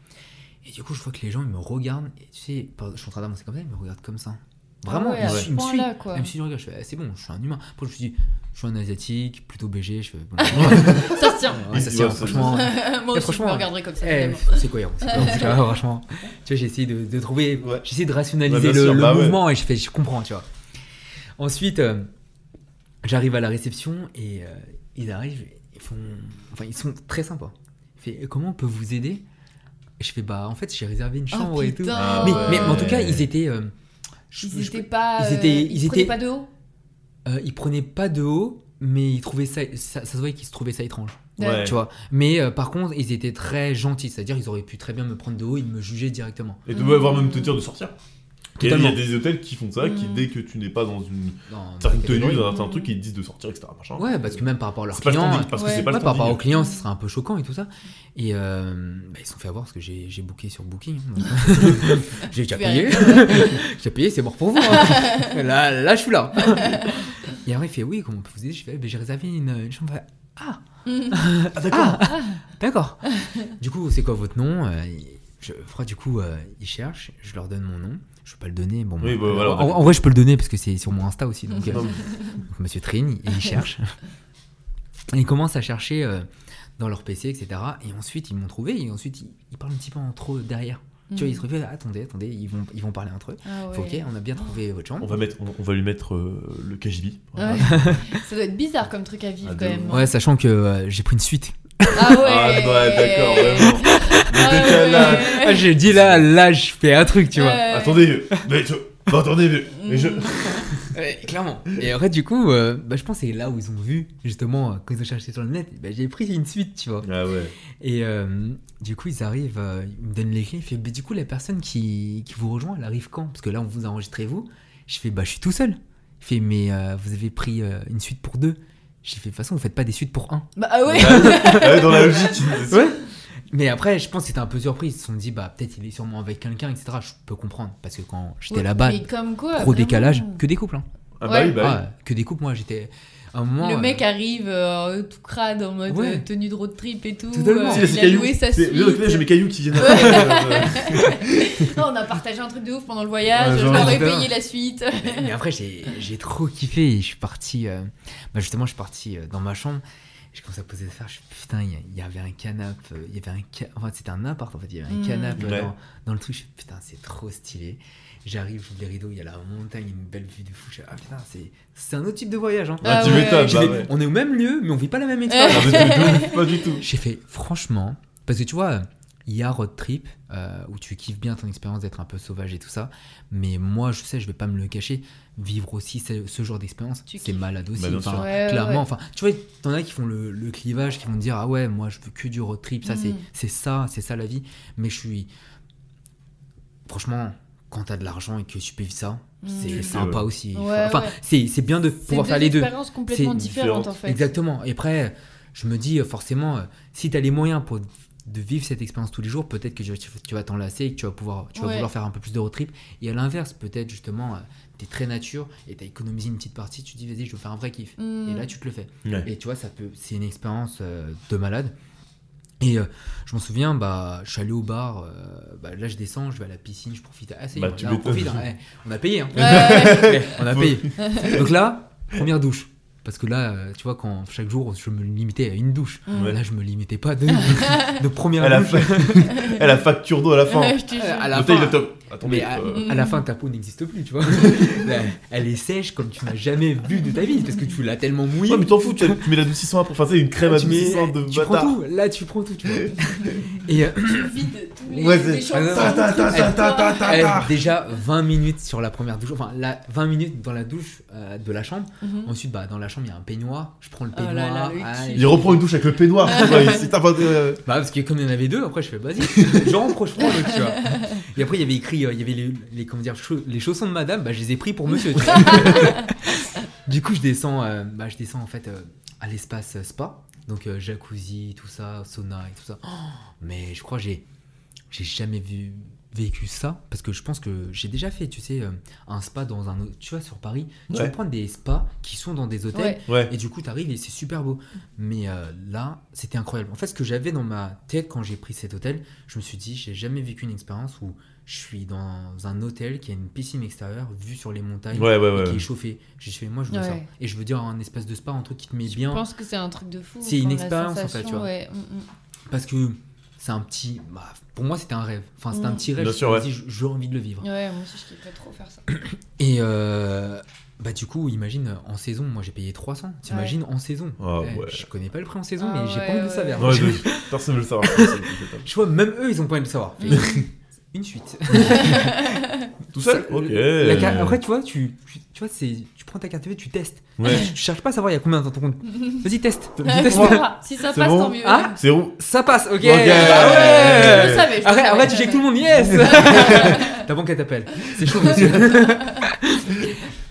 Et du coup, je vois que les gens, ils me regardent. Et tu sais, je suis en train d'avancer comme ça, ils me regardent comme ça. Vraiment, Ah ouais, ils, à me quoi. Du regard. Je fais, eh, c'est bon, je suis un humain. Après, je me suis dit, je suis un asiatique, plutôt BG. Je fais, bon, [laughs] Ça se tient. ouais, ça tient, franchement. [laughs] Moi aussi, je franchement, me regarderais comme ça. Eh, c'est cohérent. c'est cohérent, tu vois, [laughs] franchement. Tu vois, j'ai essayé de, de trouver, Ouais. j'ai essayé de rationaliser le, sûr, le bah ouais. mouvement et je fais, je comprends, tu vois. Ensuite, euh, j'arrive à la réception et euh, ils arrivent, ils font, enfin, ils sont très sympas. Ils font, comment on peut vous aider? Et je fais, bah, en fait, j'ai réservé une Oh, chambre et tout. Ah Mais, ouais. mais, mais en tout cas, ils étaient, euh, je- Ils je- étaient pas. ils euh, étaient- ils ils prenaient étaient- pas de haut. euh, ils prenaient pas de haut, mais ils trouvaient ça, ça, ça se voyait qu'ils se trouvaient ça étrange. Ouais. Tu vois. Mais euh, par contre, ils étaient très gentils, c'est-à-dire ils auraient pu très bien me prendre de haut et me juger directement. Et tu dois voir même te dire de sortir. Et il y a des hôtels qui font ça, qui Mm. dès que tu n'es pas dans une certaine tenue, dans un certain truc, ils te disent de sortir, etc. Machin. Ouais, parce que même par rapport à leurs pas clients. parce que Ouais. c'est pas le par rapport aux clients, ce serait un peu choquant et tout ça. Et euh, bah, ils se sont fait avoir parce que j'ai j'ai booké sur Booking. hein, [laughs] j'ai déjà payé. [laughs] j'ai payé, c'est mort pour vous. hein. là, là, je suis là. [laughs] et après, il fait Oui, comment on peut vous aider? Je fais bah, J'ai réservé une, une chambre. Ah, Ah d'accord. ah, d'accord. du coup, c'est quoi votre nom? Euh, je, je crois, du coup, euh, ils cherchent, je leur donne mon nom. Je peux pas le donner. Bon, Oui, bah, bah, voilà, en, vrai, je peux le donner parce que c'est sur mon Insta aussi. Donc, [laughs] euh, donc, Monsieur Trin, [laughs] et il cherche. Et ils commencent à chercher euh, dans leur PC, etc. Et ensuite, ils m'ont trouvé. Et ensuite, ils, ils parlent un petit peu entre eux derrière. Tu vois, ils se reviennent, attendez, attendez, ils vont, ils vont parler entre eux. Ah Faut, ok, on a bien trouvé votre chambre. On va, mettre, on, on va lui mettre euh, le KGB. Ouais. [laughs] ça doit être bizarre comme truc à vivre Ah, quand même. Ouais, sachant que j'ai pris une suite. Ah ouais. Ah ouais, d'accord, vraiment. [laughs] Ah Le décalage. ouais. Ah, j'ai dit là, là, je fais un truc, tu vois. Attendez, mais, tu- bah, attendez, mais, mais je... Mm. Ouais, clairement. Et après, du coup, euh, bah, je pense que c'est là où ils ont vu, justement, quand ils ont cherché sur le net, bah, j'ai pris une suite, tu vois. Ah ouais. Et euh, du coup, ils arrivent, euh, ils me donnent les clés. Ils font, Mais du coup, la personne qui, qui vous rejoint, elle arrive quand? Parce que là, on vous enregistrez vous. Je fais, bah, je suis tout seul. Il fait, mais euh, vous avez pris euh, une suite pour deux. J'ai fait, de toute façon, vous faites pas des suites pour un. Bah ah ouais. Ouais, [laughs] dans la logique. Ouais. Mais après, je pense que c'était un peu surpris. Ils se sont dit, bah, peut-être il est sûrement avec quelqu'un, etc. Je peux comprendre. Parce que quand j'étais Ouais, là-bas, gros vraiment. décalage, que des couples. Hein. Ah bah oui, bah oui. Ah, que des couples, moi, j'étais. À un moment. Le euh, mec arrive euh, tout crade en mode Ouais. euh, tenue de road trip et tout. Totalement. euh, c'est il a loué sa C'est- suite. j'ai mes cailloux qui viennent après. [laughs] euh, Non, on a partagé un truc de ouf pendant le voyage. Ouais, je genre, leur ai évidemment. payé la suite. Mais après, j'ai j'ai trop kiffé et je suis parti. euh, bah justement, je suis parti euh, dans ma chambre. Je commence à poser des affaires. Je suis putain, il y, a- il y avait un canapé. euh, Il y avait un. ca- Enfin, c'était un appart en fait. Il y avait un Mm. canapé Ouais. dans, dans le truc. Je suis putain, c'est trop stylé. J'arrive, j'ouvre les rideaux. Il y a la montagne, une belle vue de fou. Je suis, ah putain, c'est c'est un autre type de voyage. Hein. Ah, Ah tu ouais. bah fait, ouais. On est au même lieu, mais on vit pas la même Ah, expérience. [laughs] Pas du tout. J'ai fait, franchement, parce que tu vois, il y a road trip euh, où tu kiffes bien ton expérience d'être un peu sauvage et tout ça, mais moi, je sais, je vais pas me le cacher, vivre aussi ce, ce genre d'expérience, Tu c'est malade aussi. Bah, Enfin, sûr. Ouais, clairement, ouais. enfin, tu vois, t'en as qui font le, le clivage, qui vont te dire, ah ouais, moi, je veux que du road trip, ça, c'est c'est ça, c'est ça la vie, mais je suis. Franchement, quand t'as de l'argent et que tu peux vivre ça, c'est Mhm. sympa Ouais. aussi. Ouais, enfin, ouais. c'est c'est bien de C'est pouvoir faire les deux. expériences complètement C'est différentes en différent. fait. Exactement. Et après, je me dis euh, forcément, euh, si tu as les moyens pour de vivre cette expérience tous les jours, peut-être que tu, vas t'en lasser et que tu vas pouvoir, tu vas Ouais. vouloir faire un peu plus de road trip. Et à l'inverse, peut-être justement, tu es très nature et tu as économisé une petite partie, tu te dis vas-y, je veux faire un vrai kiff. Mm. Et là, tu te le fais. Ouais. Et tu vois, ça peut, c'est une expérience euh, de malade. Et euh, je m'en souviens, bah, je suis allé au bar, euh, bah, là je descends, je vais à la piscine, je profite. Ah, c'est Bah, on profite, hein. Eh, on a payé. Hein. Ouais. [laughs] On a payé. [laughs] Donc là, première douche. Parce que là, euh, tu vois, quand chaque jour, je me limitais à une douche. Mm. Ouais. Là, je me limitais pas de, de première Elle a, douche. fa- [laughs] Elle a facture d'eau à la fin. Ouais, je te jure. À la fin, de top. Attendez. mais à, euh, à la fin, ta peau n'existe plus, tu vois. [laughs] Elle est sèche comme tu n'as jamais vu de ta vie, parce que tu l'as tellement mouillée. Ouais, mais t'en fous, tu, tu mets l'adoucissant après. Enfin, c'est une crème adoucissante de tu prends bâtard. tout, là tu prends tout, tu vois. Et euh, Tu vides tous les, Ouais, les c'est- shampoings, Ta, ta, ta, trucs ta, sur ta, toi. ta, ta. déjà 20 minutes sur la première douche, enfin la, 20 minutes dans la douche euh, de la chambre. Mhm. Ensuite, bah, dans la chambre, il y a un peignoir. Je prends le Oh là peignoir. là, le ah, Il reprend une douche avec le peignoir. pas de- Bah parce que comme il y en avait deux, après je fais vas-y, je rentre, je prends l'autre, tu vois. Et après il y avait écrit, euh, il y avait les, les, comment dire, les chaussons de madame, bah je les ai pris pour monsieur. [laughs] du coup je descends, euh, bah je descends en fait euh, à l'espace euh, spa, donc euh, jacuzzi, tout ça, sauna et tout ça. Oh, mais je crois que j'ai, j'ai jamais vu vécu ça parce que je pense que j'ai déjà fait, tu sais, euh, un spa dans un, autre- tu vois, sur Paris, tu Ouais. vas prendre des spas qui sont dans des hôtels Ouais. Ouais. et du coup, tu arrives et c'est super beau. Mais euh, là, c'était incroyable. En fait, ce que j'avais dans ma tête quand j'ai pris cet hôtel, je me suis dit, j'ai jamais vécu une expérience où je suis dans un hôtel qui a une piscine extérieure vue sur les montagnes Ouais, ouais, et ouais. qui est chauffée. J'ai fait, moi, je veux ça. Et je veux dire un espèce de spa, un truc qui te met Je bien. pense que c'est un truc de fou. C'est une expérience, en fait, tu vois. ouais. Mm, mm. Parce que c'est un petit. bah, pour moi, c'était un rêve. Enfin, c'était un Mm. petit rêve. Bien je sûr, me ouais. j'ai envie de le vivre. Ouais, moi aussi je kifferais trop faire ça. [coughs] Et euh, bah, du coup, imagine en saison, moi j'ai payé 300. T'imagines en saison Ah, Eh, ouais. Je connais pas le prix en saison, Ah mais j'ai ouais, pas envie de le ouais. savoir. Ouais, Personne ne veut le savoir. [laughs] Je vois, même eux, ils ont pas envie de le savoir. [laughs] Une suite. [laughs] Tout seul Ok. la Après, tu vois, tu, tu, tu vois, c'est, tu prends ta carte TV, tu testes. Ouais. Tu cherches pas à savoir il y a combien dans ton compte. [laughs] Vas-y, teste. Si ça C'est passe, bon tant mieux. Ah C'est où Ça passe, ok. Ok. Bah Je ouais. le savais, je le Arrête, savais. arrête, tu checkes tout le monde, yes [laughs] Ta banque elle t'appelle. C'est chaud, monsieur.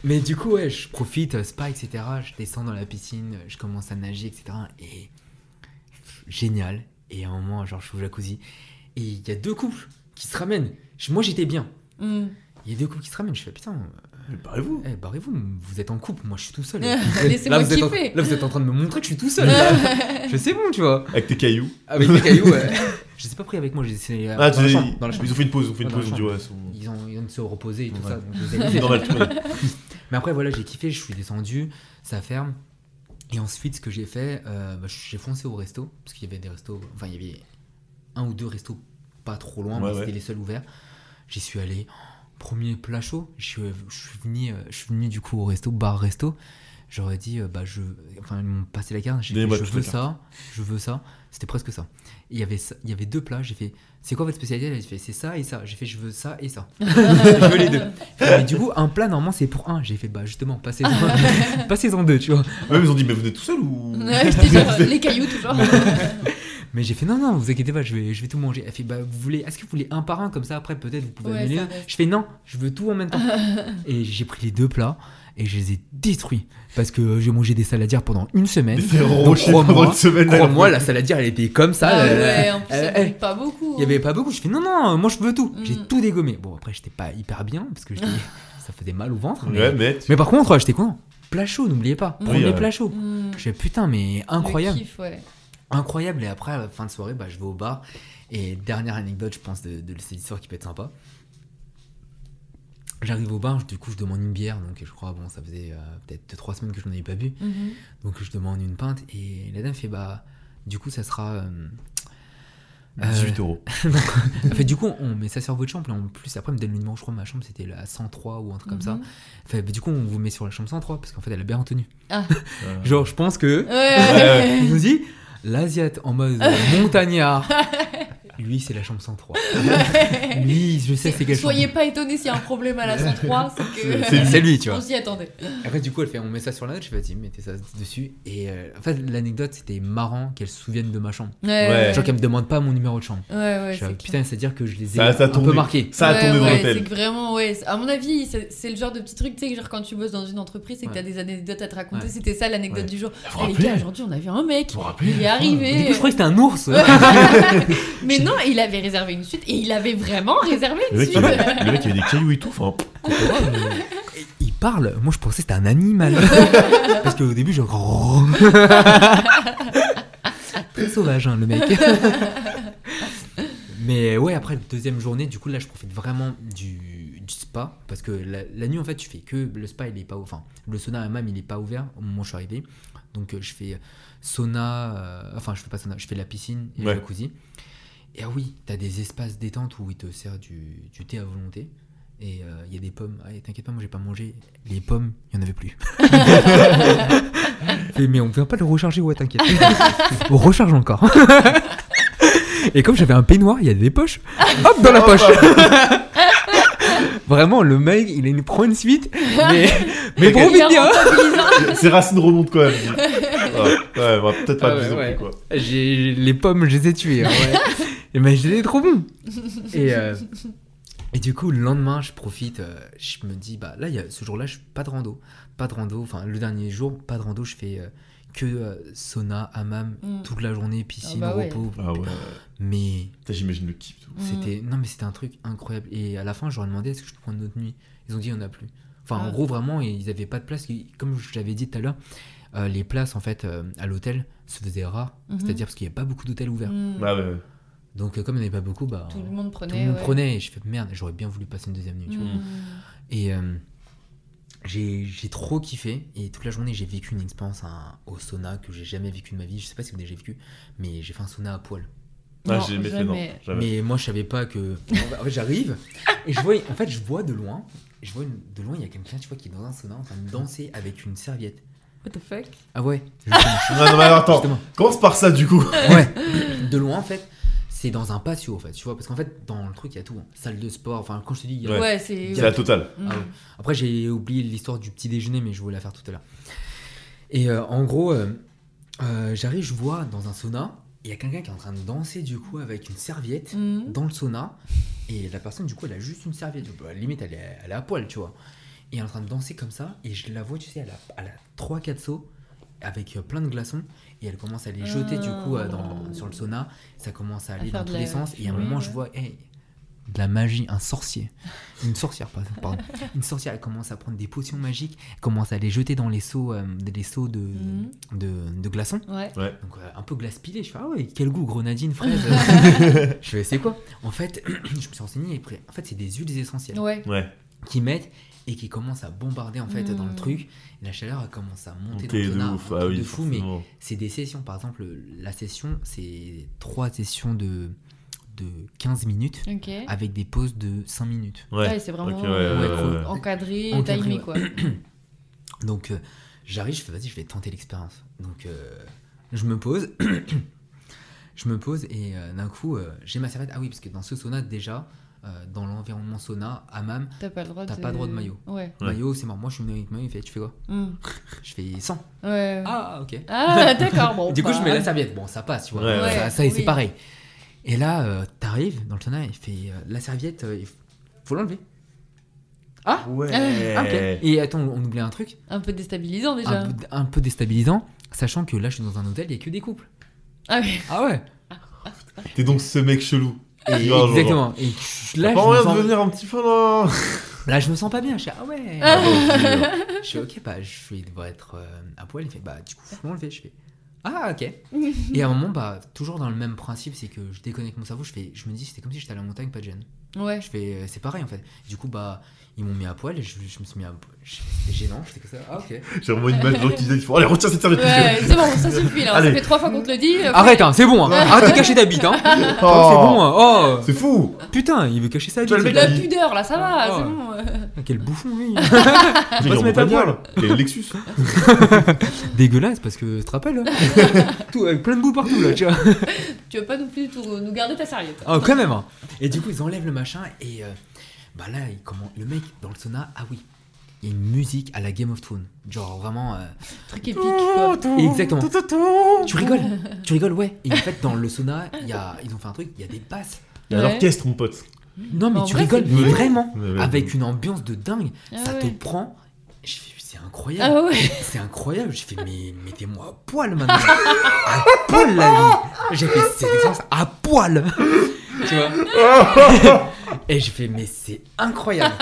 Mais du coup, ouais, je profite, euh, spa, etc. Je descends dans la piscine, je commence à nager, etc. Et génial. Et à un moment, genre, je suis au jacuzzi. Et il y a deux couples qui se ramènent. Je- Moi, j'étais bien. Mm. Il y a deux couples qui se ramènent. Je fais putain, Mais Barrez-vous. eh, barrez-vous, vous êtes en couple, moi je suis tout seul. [laughs] Laissez-moi là, vous êtes en, là, vous êtes en train de me montrer que je suis tout seul. [laughs] je fais, c'est bon, tu vois. Avec tes cailloux. Avec les cailloux, ouais. [laughs] je les ai pas pris avec moi, j'ai laissé euh, Ah, dans, tu la sais, chambre, dans la chambre. Ils ont fait une pause, ils ont fait une pause. Ils ont dit, chambre. ouais, sont- Ils ont, ils ont de se reposer et tout Ouais. ça. donc je les ai normal. Mais après, voilà, j'ai kiffé, je suis descendu, ça ferme. Et ensuite, ce que j'ai fait, euh, bah, j'ai foncé au resto, parce qu'il y avait des restos, enfin, il y avait un ou deux restos pas trop loin, Ouais, mais ouais. c'était les seuls ouverts. J'y suis allé, premier plat chaud, je suis, je suis venu, euh, je suis venu du coup au resto, bar resto. J'aurais dit, euh, bah, je, enfin, ils m'ont passé la carte, j'ai Donnez-moi je veux ça, je veux ça. C'était presque ça. Il y avait, ça- il y avait deux plats, j'ai fait, c'est quoi votre spécialité? Elle a fait, c'est ça et ça. J'ai fait, je veux ça et ça. [laughs] je veux les deux. Mais du coup, un plat, normalement, c'est pour un. J'ai fait, bah justement, passez-en [laughs] passez-en deux, tu vois. Ouais, mais ils ont dit, mais vous êtes tout seul ou? Ouais, genre, [laughs] les cailloux toujours. Mais j'ai fait, non, non, vous inquiétez pas, je vais, je vais tout manger. Elle fait, bah vous voulez, est-ce que vous voulez un par un comme ça après, peut-être vous pouvez Ouais, annuler. Je fais, non, je veux tout en même temps. [laughs] et j'ai pris les deux plats et je les ai détruits. Parce que j'ai mangé des saladières pendant une semaine. Donc, crois-moi, la saladière, elle était comme ça. Ah elle- ouais, en plus, elle- elle- pas beaucoup. Il y avait pas beaucoup. Je fais non, non, moi je veux tout. Mm. J'ai tout dégommé. Bon, après, j'étais pas hyper bien parce que [laughs] ça faisait mal au ventre. Mais, Ouais, mais. tu- mais par contre, j'étais content. Plat chaud, n'oubliez pas. Oui, Premier euh, plat chaud. Mm. Je fais putain, mais incroyable. Le kiff, ouais. Incroyable. Et après, à la fin de soirée, bah, je vais au bar. Et dernière anecdote, je pense, de, de cette histoire qui peut être sympa. J'arrive au bar, du coup, je demande une bière. Donc, je crois, bon, ça faisait euh, peut-être 2-3 semaines que je n'en avais pas bu. Mhm. Donc, je demande une pinte. Et la dame fait, bah, du coup, ça sera. euh, euh, 18 euros. [laughs] Elle fait, du coup, on met ça sur votre chambre. Et en plus, après, elle me donne le numéro, je crois, ma chambre, c'était la 103 ou un truc comme ça. Mhm. Fait, bah, du coup, on vous met sur la chambre 103 parce qu'en fait, elle a bien retenu. Ah. Euh, [laughs] Genre, je pense que. Ouais. Il nous dit, l'Asiate en mode montagnard. [laughs] Lui, c'est la chambre 103. Lui, je sais, c'est quelle Soyez chambre. pas étonnés s'il y a un problème à la 103, c'est [laughs] que. Lui, tu vois. On s'y attendait. Après, du coup, elle fait, on met ça sur la note. Je fais, vas-y, mettez ça dessus. Et euh, en fait, l'anecdote, c'était marrant qu'elle se souvienne de ma chambre. Ouais. Genre qu'elle me demande pas mon numéro de chambre. Ouais, ouais, Je fais, c'est putain, c'est-à-dire que je les ai Ça- ça a un peu marqués. Ça a Ouais, tourné dans ouais, l'hôtel. C'est que vraiment, ouais. c'est- À mon avis, c'est le genre de petit truc, tu sais, que genre quand tu bosses dans une entreprise et que Ouais. t'as des anecdotes à te raconter, Ouais. c'était ça l'anecdote Ouais. du jour. Aujourd'hui, on a vu un mec, il est arrivé. je croyais que c'était un ours. [laughs] Mais non, il avait réservé une suite et il avait vraiment réservé Le une mec, suite. avait, le mec, il avait des cailloux et tout. Enfin, il parle. Moi, je pensais que c'était un animal. [laughs] Parce qu'au début, je. Très sauvage, hein, le mec. Mais ouais, après la deuxième journée, du coup, là, je profite vraiment du, du spa. Parce que la, la nuit, en fait, tu fais que. Le spa, il est pas. Enfin, le sauna hammam, il est pas ouvert au moment où je suis arrivé. Donc, euh, je fais sauna. euh, enfin, je fais pas sauna, je fais la piscine et Ouais. le jacuzzi. Et ah oui, t'as des espaces détente où ils te servent du, du thé à volonté. Et euh, il y a des pommes. Ah, t'inquiète pas, moi j'ai pas mangé. Les pommes, il y en avait plus. [laughs] Mais on vient pas le recharger, ouais, t'inquiète. [laughs] on recharge encore. [laughs] Et comme j'avais un peignoir, il y a des poches. Hop, dans la poche. Vraiment, le mec, il, il prend une suite. Mais, mais est bien. Ses racines remontent quand même. Ouais, peut-être pas Ah ouais, quoi. J'ai les pommes, je les ai tuées. hein, ouais. Et mais j'étais trop bon. [laughs] Et, euh, et du coup, le lendemain, je profite. euh, je me dis, bah là, il y a, ce jour-là, je pas de rando. Pas de rando. Enfin, le dernier jour, pas de rando. Je fais euh, que euh, sauna, hammam, Mm. toute la journée, piscine, Ah bah ouais. repos. Ah ouais. Mais J'imagine le kiff. c'était non, mais c'était un truc incroyable. Et à la fin, je leur ai demandé est-ce que je peux prendre une autre nuit? Ils ont dit il n'y en a plus. Enfin, Ah. en gros, vraiment, ils avaient pas de place. Comme je l'avais dit tout à l'heure, euh, les places en fait euh, à l'hôtel se faisaient rares. Mhm. C'est-à-dire parce qu'il n'y a pas beaucoup d'hôtels ouverts. Mm. Ah ouais. Donc euh, comme il n'y en avait pas beaucoup, bah, Tout le monde prenait. tout le monde ouais. prenait. Et je fais merde, j'aurais bien voulu passer une deuxième nuit. tu vois. Mm. Et euh, j'ai trop kiffé. Et toute la journée, j'ai vécu une expérience hein, au sauna que j'ai jamais vécu de ma vie. Je sais pas si vous avez déjà vécu, mais j'ai fait un sauna à poil. Ah, Non, j'ai jamais fait, non. jamais. Jamais. Mais moi, je savais pas que. En fait, j'arrive [laughs] et je vois. En fait, je vois de loin. Je vois une- de loin, il y a quelqu'un, tu vois, qui est dans un sauna en train de danser avec une serviette. What the fuck? Ah ouais. Non, [laughs] non, mais attends. Justement. Commence par ça, du coup? Ouais. De loin, en fait, c'est dans un patio en fait, tu vois, parce qu'en fait, dans le truc, il y a tout. hein. Salle de sport, enfin, quand je te dis, il y a- Ouais. Ouais, c'est. C'est la totale. Mm. Ah ouais. Après, j'ai oublié l'histoire du petit déjeuner, mais je voulais la faire tout à l'heure. Et euh, en gros, euh, euh, j'arrive, je vois dans un sauna, il y a quelqu'un qui est en train de danser du coup avec une serviette Mm. dans le sauna. Et la personne, du coup, elle a juste une serviette. Bah, limite, elle est, elle est à poil, tu vois. Et elle est en train de danser comme ça. Et je la vois, tu sais, elle a, elle a 3-4 sauts avec euh, plein de glaçons. Et elle commence à les jeter, du coup, euh, dans, sur le sauna. Ça commence à aller dans tous les sens. Et à un moment, ouais. je vois, hey, de la magie, un sorcier. Une sorcière, pardon. [laughs] Une sorcière, elle commence à prendre des potions magiques. Elle commence à les jeter dans les seaux, euh, des seaux de, Mhm. de, de glaçons. Ouais. Donc euh, un peu glace pilée, je fais ah ouais quel goût grenadine fraise. [laughs] je fais c'est quoi? En fait [clears throat] je me suis renseigné et après, en fait c'est des huiles essentielles Ouais. Ouais. qui mettent et qui commencent à bombarder en fait dans le Mm. truc. La chaleur commence à monter Ok, dans le de ouf. Ah oui, de fou mais c'est des sessions par exemple la session c'est trois sessions de de 15 minutes avec des pauses de 5 minutes. Ouais. Ouais, c'est vraiment Ok, ouais, ouais, ouais, ouais, ouais. encadré, Encadré, timé quoi. [clears throat] Donc euh, j'arrive, je fais vas-y, je vais tenter l'expérience. Donc euh, je me pose, [clears throat] je me pose et euh, d'un coup euh, j'ai ma serviette. Ah oui, parce que dans ce sauna déjà, euh, dans l'environnement sauna, hammam, T'as pas le droit T'as de. pas le droit de maillot. Ouais. Maillot c'est mort. Moi je suis venu avec maillot, il fait tu fais quoi Mm. [laughs] Je fais 100. Ouais. Ah ok. Ah, d'accord, bon. [laughs] du coup je bah, mets la serviette. Bon ça passe, tu vois. Ouais, ouais. Ça, ça, Oui. c'est pareil. Et là euh, t'arrives dans le sauna, il fait euh, la serviette, euh, il faut l'enlever. Ah Ouais. Ah, ok. Et attends, on oublie un truc. Un peu déstabilisant déjà. un peu, un peu déstabilisant, sachant que là je suis dans un hôtel, il n'y a que des couples. Ah oui. Ah ouais T'es donc ce mec chelou. Et- genre, Exactement. Et là T'as je, pas me moyen de sens, venir un petit peu là [laughs] là, je me sens pas bien. Je suis ah ouais. Ah, [laughs] je suis ok, bah, je vais devoir être euh, à poil. Il fait bah, du coup, faut l'enlever. Je fais ah ok. [laughs] Et à un moment, bah, toujours dans le même principe, c'est que je déconnecte mon cerveau. Je, fais, je me dis, c'était comme si j'étais à la montagne, pas de gêne. Ouais. Je fais, euh, c'est pareil en fait. Du coup, bah, ils m'ont mis à poil et je, je me suis mis à poil. C'était gênant, j'étais comme ça. Ah ok. J'ai vraiment une image de qui il faut allez retiens cette serviette. Ouais, c'est bon, ça suffit là. Allez. Ça fait trois fois qu'on te le dit. euh, Arrête, hein, c'est bon. Hein. Arrête de cacher ta bite. Hein. [laughs] Oh. C'est bon. hein. Oh, C'est fou putain, il veut cacher sa bite. le La mec, pudeur là, ça va, Oh. c'est bon. euh. Ah, Quel bouffon lui [laughs] J'ai se mettre à bagnole. Et le Lexus. [laughs] Dégueulasse parce que tu te rappelles hein Tout avec plein de boue partout là, tu vois. Tu veux pas non plus tout- nous garder ta serviette. Oh, quand même. hein. Et du coup, ils enlèvent le machin et euh, bah là, il, comment, le mec dans le sauna, ah oui, il y a une musique à la Game of Thrones. Genre vraiment. euh, Truc épique quoi. Exactement. tu rigoles Tu rigoles, ouais. Et en fait, dans le sauna, il y a, ils ont fait un truc, il y a des basses. Il y a un Ouais. orchestre, mon pote. Non, mais En tu vrai, rigoles, mais vraiment. Ouais, ouais. Avec une ambiance de dingue. Ah ça te prend. Je fais, C'est incroyable. Ah ouais. C'est incroyable. J'ai fait, mais mettez-moi à poil maintenant. à poil la vie. J'ai fait cette expérience à poil. Tu vois [laughs] Et j'ai fait, mais c'est incroyable.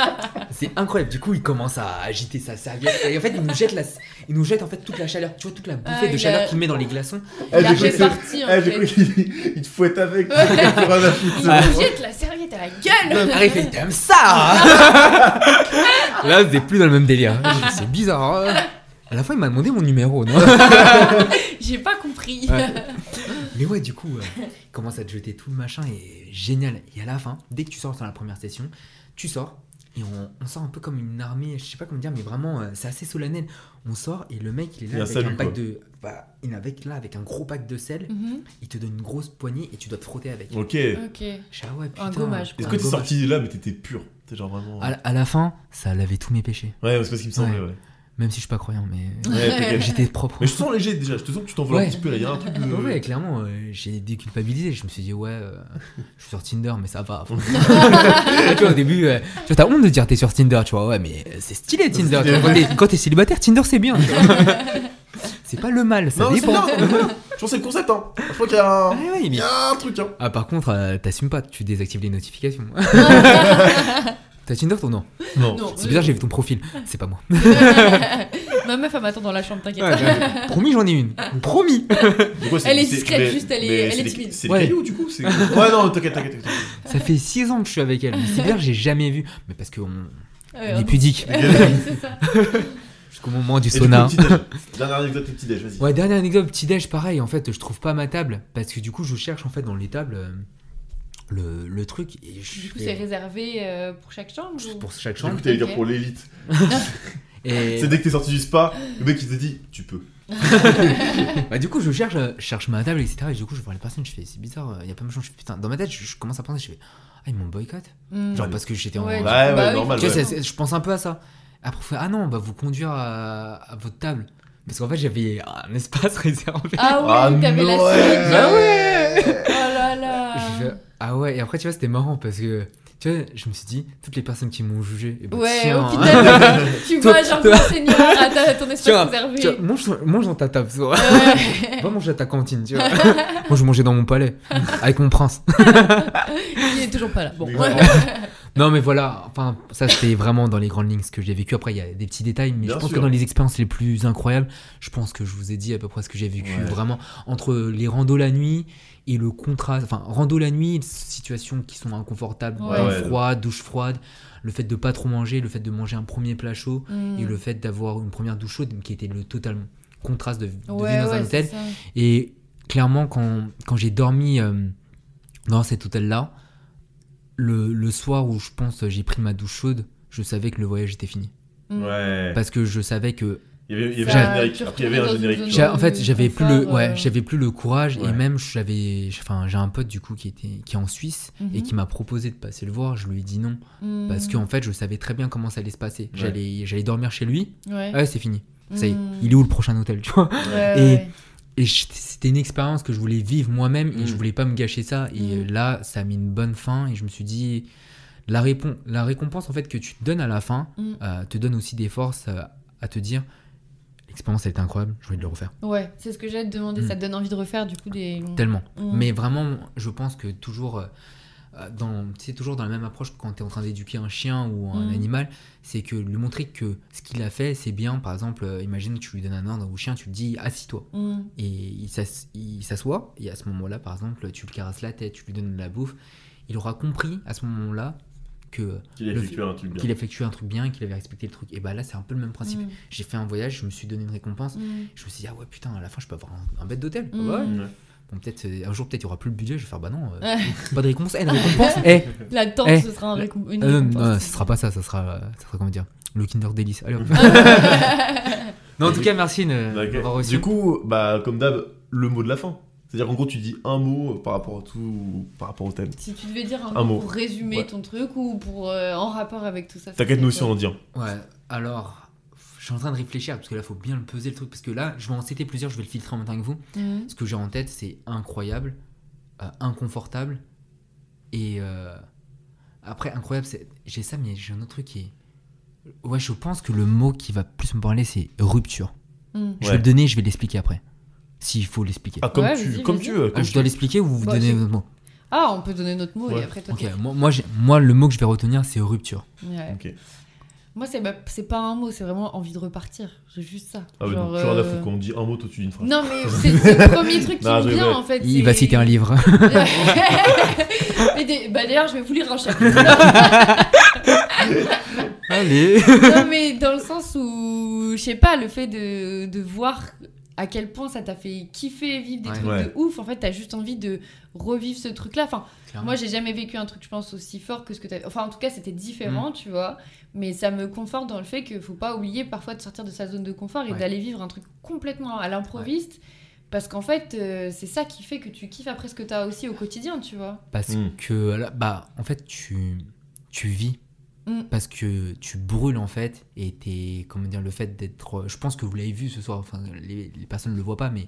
C'est incroyable. Du coup, il commence à agiter sa serviette. Et en fait, il nous jette, la, il nous jette en fait toute la chaleur. Tu vois, toute la bouffée Ah, de il chaleur a- qu'il met dans les glaçons. Eh, Il a j'ai cru que c'est- réparti, en eh, j'ai fait. cru qu'il [laughs] il te fouette avec. Ouais. [laughs] foutre, Il c'est bon. jette la serviette à la gueule. Arrive, il fait, t'aimes ça Là, c'est plus dans le même délire. C'est bizarre. hein. À la fin, il m'a demandé mon numéro, non [laughs] [laughs] J'ai pas compris. Ouais. Mais ouais, du coup, euh, il commence à te jeter tout le machin et génial. Et à la fin, dès que tu sors dans la première session, tu sors et on, on sort un peu comme une armée, je sais pas comment dire, mais vraiment, euh, c'est assez solennel. On sort et le mec, il est là avec salut, un pack quoi. de. Bah, il est avec, là avec un gros pack de sel, Mhm. il te donne une grosse poignée et tu dois te frotter avec. Ok. Ok. Ah ouais, putain. Un gommage, Est-ce que t'es sorti là, mais t'étais pur? T'es genre vraiment. à, la- à la fin, ça lavait tous mes péchés. Ouais, c'est ce qui me semblait, Ouais. ouais. Même si je suis pas croyant, mais. Ouais. [laughs] J'étais propre. Mais je te sens léger déjà, je te sens que tu t'en veux Ouais. un petit peu là, il y a un truc de. Ouais, clairement, euh, j'ai déculpabilisé. Je me suis dit, ouais, euh, je suis sur Tinder, mais ça va. [laughs] tu vois, au début, euh, tu vois, t'as honte de dire t'es sur Tinder, tu vois, ouais, mais euh, c'est stylé Tinder. tu vois, quand t'es- célibataire, Tinder c'est bien. [laughs] c'est pas le mal, ça Non, dépend. bien, je pense que c'est le concept, hein. Je crois qu'il y a un. Ouais, ouais, Il mais- y a un truc, hein. Ah, par contre, t'assumes pas, tu désactives les notifications. T'as Tinder toi non Non. Non. C'est bizarre, j'ai vu ton profil. C'est pas moi. [laughs] Ma meuf, elle m'attend dans la chambre, t'inquiète. Ouais, Promis, j'en ai une. Promis. Elle est discrète, mais- juste, elle est- elle c'est est timide. C'est Ouais. le caillou du coup Ouais, non, t'inquiète, t'inquiète. t'inquiète. Ça fait 6 ans que je suis avec elle. Mais c'est bizarre, j'ai jamais vu. Mais parce qu'on Ouais, on est pudique. [laughs] c'est ça. Jusqu'au moment du Et du coup, sauna. Dernière anecdote, le petit déj, vas-y. Ouais, dernière anecdote, petit déj, pareil. En fait, je trouve pas ma table parce que du coup, je cherche en fait dans les tables euh, le, le truc et je Du coup, fais- c'est réservé euh, pour chaque chambre ou... pour chaque Du chambre. coup, t'allais dire pour l'élite. [laughs] Et C'est dès que t'es sorti du spa, le mec il t'a dit Tu peux. [laughs] bah, du coup, je cherche, euh, je cherche ma table, etc. Et du coup, je vois les personnes, je fais, c'est bizarre, il y a pas de gens. Je fais, putain, dans ma tête, je, je commence à penser, je fais, ah, ils m'ont boycott. Mm. Genre, parce que j'étais en. Ouais, Ouais, du bah normal. Tu vois, ouais. c'est- c'est- je pense un peu à ça. Après, on fait, ah non, on va vous conduire à, à votre table. Parce qu'en fait, j'avais un espace [laughs] réservé. Ah ouais, Ah, t'avais la ouais. suite. Ah ouais. Oh là là. Je ah ouais, et après, tu vois, c'était marrant parce que, tu vois, je me suis dit, toutes les personnes qui m'ont jugé, eh ben, Ouais, tiens, au final, [laughs] tu Toi- vois, genre, toi- ton seigneur à ta- ton [laughs] Tu vois, espace réservé. tu vois, mange, dans ta table, ça. Ouais. [laughs] Va manger à ta cantine, tu vois. Moi, je mangeais dans mon palais, avec mon prince. Il est toujours pas là. Bon. Ouais. Non, mais voilà, enfin, ça, c'était vraiment dans les grandes lignes ce que j'ai vécu. Après, il y a des petits détails, mais Bien je pense sûr. que dans les expériences les plus incroyables, je pense que je vous ai dit à peu près ce que j'ai vécu. Ouais. Vraiment, entre les randos la nuit et le contraste, enfin, rando la nuit, situations qui sont inconfortables, Ouais. bain Ouais. froid, douche froide, le fait de pas trop manger, le fait de manger un premier plat chaud Mm. et le fait d'avoir une première douche chaude qui était le total contraste de, de Ouais, vivre dans ouais, un hôtel. Et clairement, quand, quand j'ai dormi euh, dans cet hôtel-là, le, le soir où je pense j'ai pris ma douche chaude, je savais que le voyage était fini. Mm. Ouais. Parce que je savais que. Il y avait, il y avait Ça, un générique. Après, il y avait un en fait, j'avais plus le, ouais, euh. j'avais plus le courage et même j'avais, enfin, j'ai un pote du coup qui était, qui est en Suisse et Mhm. qui m'a proposé de passer le voir. Je lui ai dit non Mm. parce qu'en fait, je savais très bien comment ça allait se passer. Ouais. J'allais, j'allais dormir chez lui. Ouais. Ouais, c'est fini. Ça y est, Mm. il est où le prochain hôtel, tu vois? Ouais, Et- ouais. Et c'était une expérience que je voulais vivre moi-même et Mm. je voulais pas me gâcher ça. Et là, ça a mis une bonne fin et je me suis dit, la, la récompense en fait que tu te donnes à la fin Mm. euh, te donne aussi des forces euh, à te dire, l'expérience a été incroyable, je vais le refaire. Ouais, c'est ce que j'allais te demander. Mm. Ça te donne envie de refaire du coup des. Tellement. Mm. Mais vraiment, je pense que toujours, euh, euh, dans, c'est toujours dans la même approche quand tu es en train d'éduquer un chien ou un Mm. animal, c'est que lui montrer que ce qu'il a fait, c'est bien. Par exemple, euh, imagine que tu lui donnes un ordre au chien, tu lui dis assis-toi. Et il s'assoit, et à ce moment-là, par exemple, tu lui caresses la tête, tu lui donnes de la bouffe. Il aura compris à ce moment-là que Qu'il effectué un truc bien. qu'il effectuait un truc bien, qu'il avait respecté le truc. Et bah là, c'est un peu le même principe. Mm. J'ai fait un voyage, je me suis donné une récompense. Mm. Je me suis dit, ah ouais, putain, à la fin, je peux avoir un, un bête d'hôtel. Ah Mm. ouais. Ouais. Bon, peut-être euh, un jour, peut-être il y aura plus le budget. Je vais faire, bah non, euh, [laughs] pas de récompense. Eh, une récompense Eh [laughs] La tente, Eh. ce sera un récom- une Euh, récompense. Non, ce sera pas ça, ça sera, euh, ça sera comment dire, le Kinder Delice. Allez, hop. [laughs] non, en tout cas, merci m'avoir reçu. Du coup, bah, comme d'hab, le mot de la fin. C'est-à-dire qu'en gros, tu dis un mot par rapport à tout, par rapport au thème. Si tu devais dire un, Un mot mot. pour résumer Ouais. ton truc ou pour euh, en rapport avec tout ça. T'inquiète, nous aussi, on en dit un. Ouais, alors, je suis en train de réfléchir parce que là, faut bien le peser le truc. Parce que là, je vais en citer plusieurs, je vais le filtrer en même temps que vous. Mm. Ce que j'ai en tête, c'est incroyable, euh, inconfortable et. euh, Après, incroyable, c'est- j'ai ça, mais j'ai un autre truc qui est. Ouais, je pense que le mot qui va plus me parler, c'est rupture. Mm. Je Ouais. vais le donner, je vais l'expliquer après. S'il faut l'expliquer. Ah, comme Ouais, tu, vas-y, comme vas-y. tu veux. Ah, je tu dois l'expliquer ou vous Bah, donnez votre mot Ah, on peut donner notre mot et Ouais. après toi. Ok, moi, moi, j'ai- moi, le mot que je vais retenir, c'est rupture. Ouais. Ok. Moi, c'est bah, c'est pas un mot, c'est vraiment envie de repartir. J'ai juste ça. Ah ouais, Genre, donc, tu rien à euh. Quand on dit un mot, toi, tu dis une phrase. Non, mais [laughs] c'est c'est le premier truc qui Non, me vient en fait. Il c'est- va citer un livre. [laughs] Mais des- bah, D'ailleurs, je vais vous lire un chapitre. [laughs] Allez non, mais dans le sens où, je sais pas, le fait de, de voir à quel point ça t'a fait kiffer vivre des Ouais. trucs Ouais. de ouf, en fait, t'as juste envie de revivre ce truc-là. Enfin, moi, j'ai jamais vécu un truc, je pense, aussi fort que ce que t'as. Enfin, en tout cas, c'était Mm. différent, tu vois. Mais ça me conforte dans le fait qu'il faut pas oublier parfois de sortir de sa zone de confort et Ouais. d'aller vivre un truc complètement à l'improviste. Parce qu'en fait, euh, c'est ça qui fait que tu kiffes après ce que t'as aussi au quotidien, tu vois. Parce Mm. que, là, bah, en fait, tu, tu vis. Mm. Parce que tu brûles, en fait. Et t'es, comment dire, le fait d'être. Je pense que vous l'avez vu ce soir. Enfin, les, les personnes ne le voient pas, mais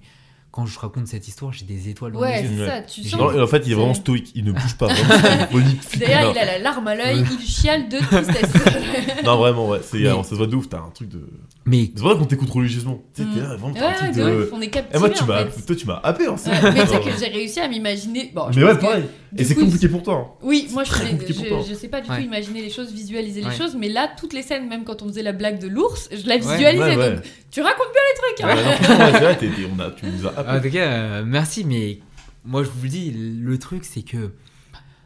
quand je raconte cette histoire, j'ai des étoiles dans Ouais, les yeux. c'est Ouais. ça, tu sens. Non, et en fait, il est vraiment stoïque. Il ne bouge pas. [laughs] D'ailleurs, il a la larme à l'œil, il chiale de tristesse. [laughs] Non, vraiment, ouais. C'est, ça se voit de ouf. T'as un truc de. Mais C'est vrai qu'on t'écoute religieusement. Tu sais, Mm. t'es là, vraiment, t'as Ouais, un truc de on est Eh, captivés moi, tu en m'as, fait. toi, tu m'as happé. Hein, c'est- Ouais, mais tu sais que j'ai réussi à m'imaginer. Bon, Mais ouais, pareil. Et c'est compliqué pour toi. hein. Oui, moi je, sais- pas du tout imaginer les choses, visualiser les choses, mais là, toutes les scènes, même quand on faisait la blague de l'ours, je la visualisais. Tu racontes bien les trucs. hein. Tu nous as en tout cas, euh, merci. Mais moi, je vous le dis, le truc, c'est que.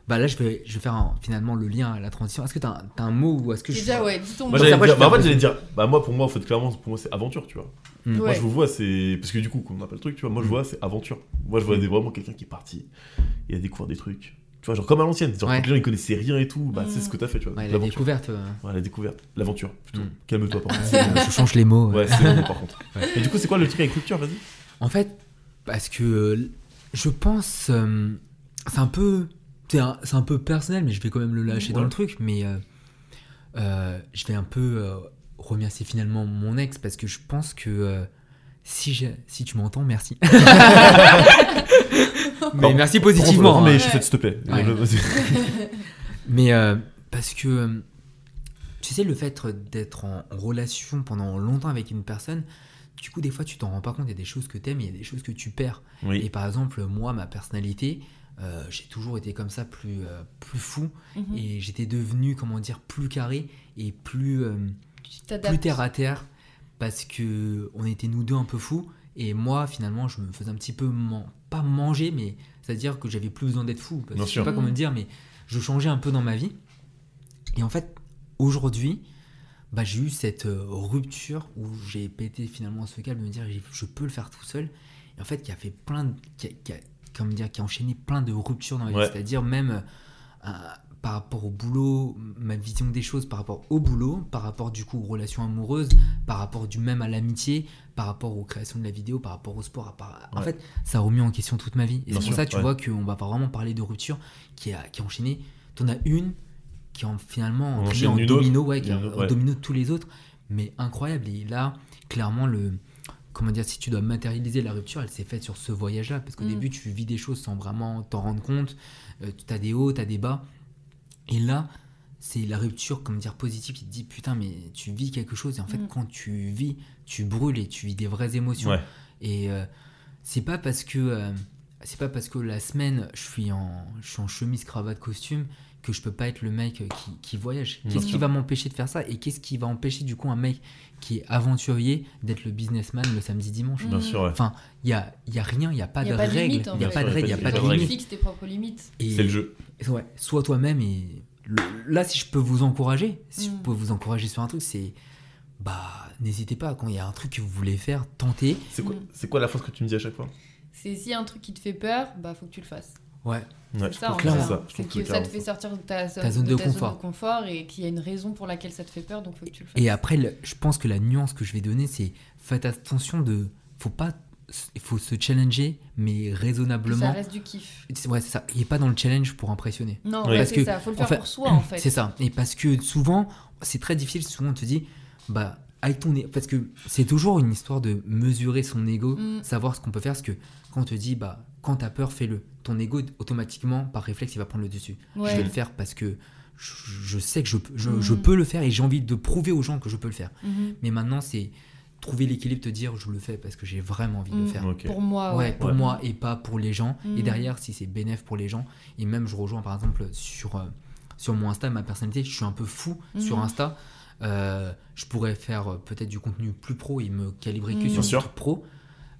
Bah là, je vais, je vais faire un- finalement le lien à la transition. Est-ce que t'as un, mot ou est-ce que je. Déjà, ouais, dis ton Moi, mot. j'allais après, dire, je bah, en fait, j'allais dire, bah, moi, pour moi, en fait, clairement, pour moi, c'est aventure, tu vois. Hmm. Moi, Ouais. je vous vois, c'est. Parce que du coup, qu'on n'a pas le truc, tu vois, moi, je Mm. vois, c'est aventure. Moi, je vois des, vraiment quelqu'un qui est parti et a découvert des trucs. Tu vois, genre comme à l'ancienne. Genre Ouais. quand les gens ils connaissaient rien et tout, bah Mm. c'est ce que t'as fait, tu vois. Ouais, la découverte. euh, Ouais, la découverte. L'aventure, plutôt. Mm. Calme-toi, par contre. euh, je change les mots. Ouais, c'est bon, par contre. [laughs] Et du coup, c'est quoi le truc avec rupture, vas-y? En fait, parce que euh, je pense. euh, c'est un peu. C'est un, c'est un peu personnel, mais je vais quand même le lâcher dans le truc. Mais euh, euh, je vais un peu euh, remercier finalement mon ex parce que je pense que. euh, si, j'ai- si tu m'entends, merci. [laughs] [laughs] mais Non, merci positivement. Mais hein. je s'il te plaît. Ouais. Le- vas-y. [laughs] Mais euh, parce que, euh, tu sais, le fait d'être en relation pendant longtemps avec une personne, du coup, des fois, tu t'en rends pas compte. Il y a des choses que t'aimes, il y a des choses que tu perds. Et par exemple, moi, ma personnalité, euh, j'ai toujours été comme ça, plus, euh, plus fou. Mhm. Et j'étais devenu, comment dire, plus carré et plus, euh, plus terre à terre. Parce que on était nous deux un peu fous. Et moi, finalement, je me faisais un petit peu, man- pas manger, mais c'est-à-dire que j'avais plus besoin d'être fou. Parce que je sais sûr. pas comment Mhm. le dire, mais je changeais un peu dans ma vie. Et en fait, aujourd'hui, bah, j'ai eu cette euh, rupture où j'ai pété finalement ce câble de me dire je peux le faire tout seul. Et en fait, qui a fait plein de. Qui a, qui a- comment dire, qui a enchaîné plein de ruptures dans ma vie. Ouais. C'est-à-dire même euh, par rapport au boulot, ma vision des choses par rapport au boulot, par rapport du coup aux relations amoureuses, par rapport du même à l'amitié, par rapport aux créations de la vidéo, par rapport au sport. à part- En Ouais. fait, ça a remis en question toute ma vie. Et c'est pour ça, tu ouais. vois, qu'on va pas vraiment parler de rupture qui a, qui a enchaîné. T'en as une qui a finalement On enchaîné enchaîne en une autre. domino, ouais, qui Une autre, en ouais. domino de tous les autres, mais incroyable. Et là, clairement, le. Comment dire, si tu dois matérialiser la rupture, elle s'est faite sur ce voyage-là. Parce qu'au Mm. début, tu vis des choses sans vraiment t'en rendre compte. Euh, tu as des hauts, tu as des bas. Et là, c'est la rupture, comment dire, positive qui te dit putain, mais tu vis quelque chose. Et en fait, Mm. quand tu vis, tu brûles et tu vis des vraies émotions. Ouais. Et euh, c'est pas parce que euh, c'est pas parce que la semaine je suis en je suis en chemise cravate costume que je peux pas être le mec qui, qui voyage. Qu'est-ce qui va m'empêcher de faire ça et qu'est-ce qui va empêcher du coup un mec qui est aventurier d'être le businessman le samedi dimanche? Bien sûr, ouais. Enfin, il y a, y a rien, il y a pas Y a de règles, il y a pas de règles, il y a pas de y a pas de limite. règles. Fixe tes propres limites. C'est le jeu. Ouais, sois toi-même et le- là si je peux vous encourager, si je Mm. peux vous encourager sur un truc, c'est bah n'hésitez pas quand il y a un truc que vous voulez faire, tentez. C'est quoi, Mm. c'est quoi la phrase que tu me dis à chaque fois? C'est si y a un truc qui te fait peur, bah faut que tu le fasses. Ouais. Ouais, C'est je ça, en fait. ça. Je que que ça te fait sortir de ta, Ta zone de confort. confort et qu'il y a une raison pour laquelle ça te fait peur, donc faut que tu le fasses. Et après, le- je pense que la nuance que je vais donner, c'est faites attention de. Faut pas. Il faut se challenger, mais ça raisonnablement. reste du kiff. Ouais, c'est ça. Il n'est pas dans le challenge pour impressionner. Non, Ouais. ouais, Parce c'est que, ça. Faut le en faire fait, pour soi, en fait. C'est ça. Et parce que souvent, c'est très difficile. Souvent, on te dit, bah, avec ton. Parce que c'est toujours une histoire de mesurer son ego, Mm. savoir ce qu'on peut faire. Parce que quand on te dit, bah, quand t'as peur, fais-le. Ton ego, automatiquement, par réflexe, il va prendre le dessus. Ouais. Je vais le faire parce que je, je sais que je, Mm. je peux le faire et j'ai envie de prouver aux gens que je peux le faire. Mhm. Mais maintenant, c'est trouver l'équilibre, te dire je le fais parce que j'ai vraiment envie de le Mm. faire. Pour moi, Ouais, ouais. pour Ouais. moi et pas pour les gens. Et derrière, si c'est bénéf pour les gens, et même je rejoins par exemple sur, euh, sur mon Insta, ma personnalité, je suis un peu fou sur. Insta. Euh, je pourrais faire euh, peut-être du contenu plus pro et me calibrer que Mhm. sur le truc pro.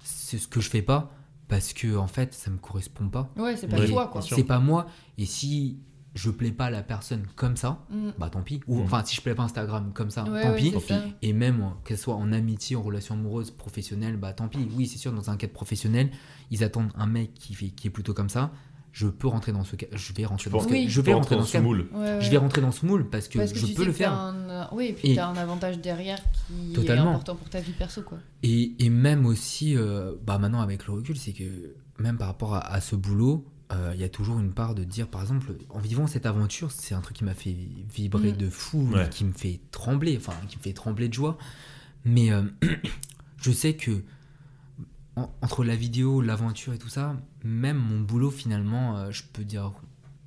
C'est ce que je fais pas parce que en fait, ça me correspond pas. Ouais, c'est pas toi, quoi. C'est pas moi. Et si je plais pas à la personne comme ça, Mm. bah tant pis. Ou Mhm. enfin, si je plais pas Instagram comme ça, Ouais, tant ouais, pis. ça. Et même, euh, qu'elle soit en amitié, en relation amoureuse, professionnelle, bah tant pis. Oui, c'est sûr, dans un cadre professionnel, ils attendent un mec qui, fait, qui est plutôt comme ça. Je peux rentrer dans ce cas. Je vais rentrer Tu dans ce Oui. cas. tu Je peux vais rentrer dans ce ce cas. moule. Je vais rentrer dans ce moule parce que Parce que je tu peux sais le que faire. un, Oui, et puis Et- t'as un avantage derrière qui est important pour ta vie perso, quoi. Et, et même aussi, euh, bah maintenant avec le recul, c'est que même par rapport à, à ce boulot, euh, il y a toujours une part de dire, par exemple, en vivant cette aventure, c'est un truc qui m'a fait vibrer Mm. de fou, Ouais. qui me fait trembler, enfin, qui me fait trembler de joie. Mais euh, [clears throat] je sais que en- entre la vidéo, l'aventure et tout ça, même mon boulot, finalement, euh, je peux dire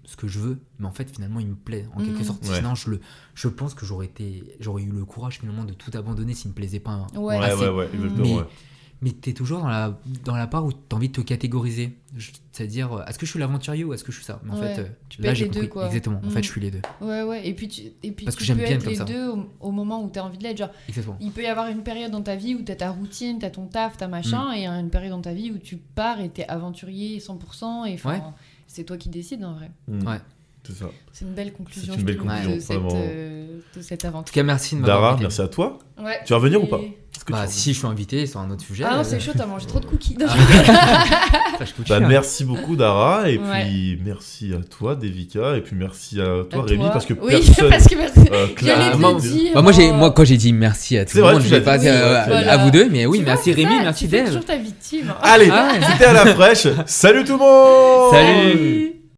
ce que je veux, mais en fait, finalement, il me plaît, en quelque Mm. sorte. Ouais. Sinon, je, le, je pense que j'aurais été, j'aurais eu le courage, finalement, de tout abandonner s'il me plaisait pas. Ouais. Ouais, assez. ouais, ouais, exactement. Mais- ouais. Mais tu es toujours dans la, dans la part où tu as envie de te catégoriser. C'est-à-dire, euh, est-ce que je suis l'aventurier ou est-ce que je suis ça? Mais en Ouais. fait, euh, Tu là, peux j'ai être les compris. deux, quoi. Exactement. En Mm. fait, je suis les deux. Ouais, ouais. Et puis, tu, et puis Parce que tu j'aime peux bien être comme les ça. deux au, au moment où t'as envie de l'être. Genre, Exactement. il peut y avoir une période dans ta vie où t'as ta routine, t'as ton taf, t'as machin, Mm. et une période dans ta vie où tu pars et t'es aventurier 100%. Et Ouais. c'est toi qui décides en vrai. Mm. Ouais. C'est ça. C'est une belle conclusion. une belle conclusion, de, cette, euh, de cette En aventure. tout cas, merci de m'avoir Dara, invité. merci à toi. Ouais. Tu vas venir ou pas Parce que Bah, si je suis invité sur un autre sujet. Ah non, euh, c'est chaud, t'as mangé trop de cookies. Ah. [laughs] Bah, merci beaucoup Dara et Ouais. puis merci à toi Devika et puis merci à toi À Rémi toi. parce que oui, [laughs] personne parce que merci. euh, [laughs] dire. Bah, moi, j'ai, oh. moi, quand j'ai dit merci à tout le monde, je vais l'as pas dit. euh, voilà. à vous deux, mais oui, Tu vois, merci c'est Rémi, ça, merci Dev. toujours ta victime. Allez, Ah ouais. c'était à la fraîche. Salut tout le monde Salut.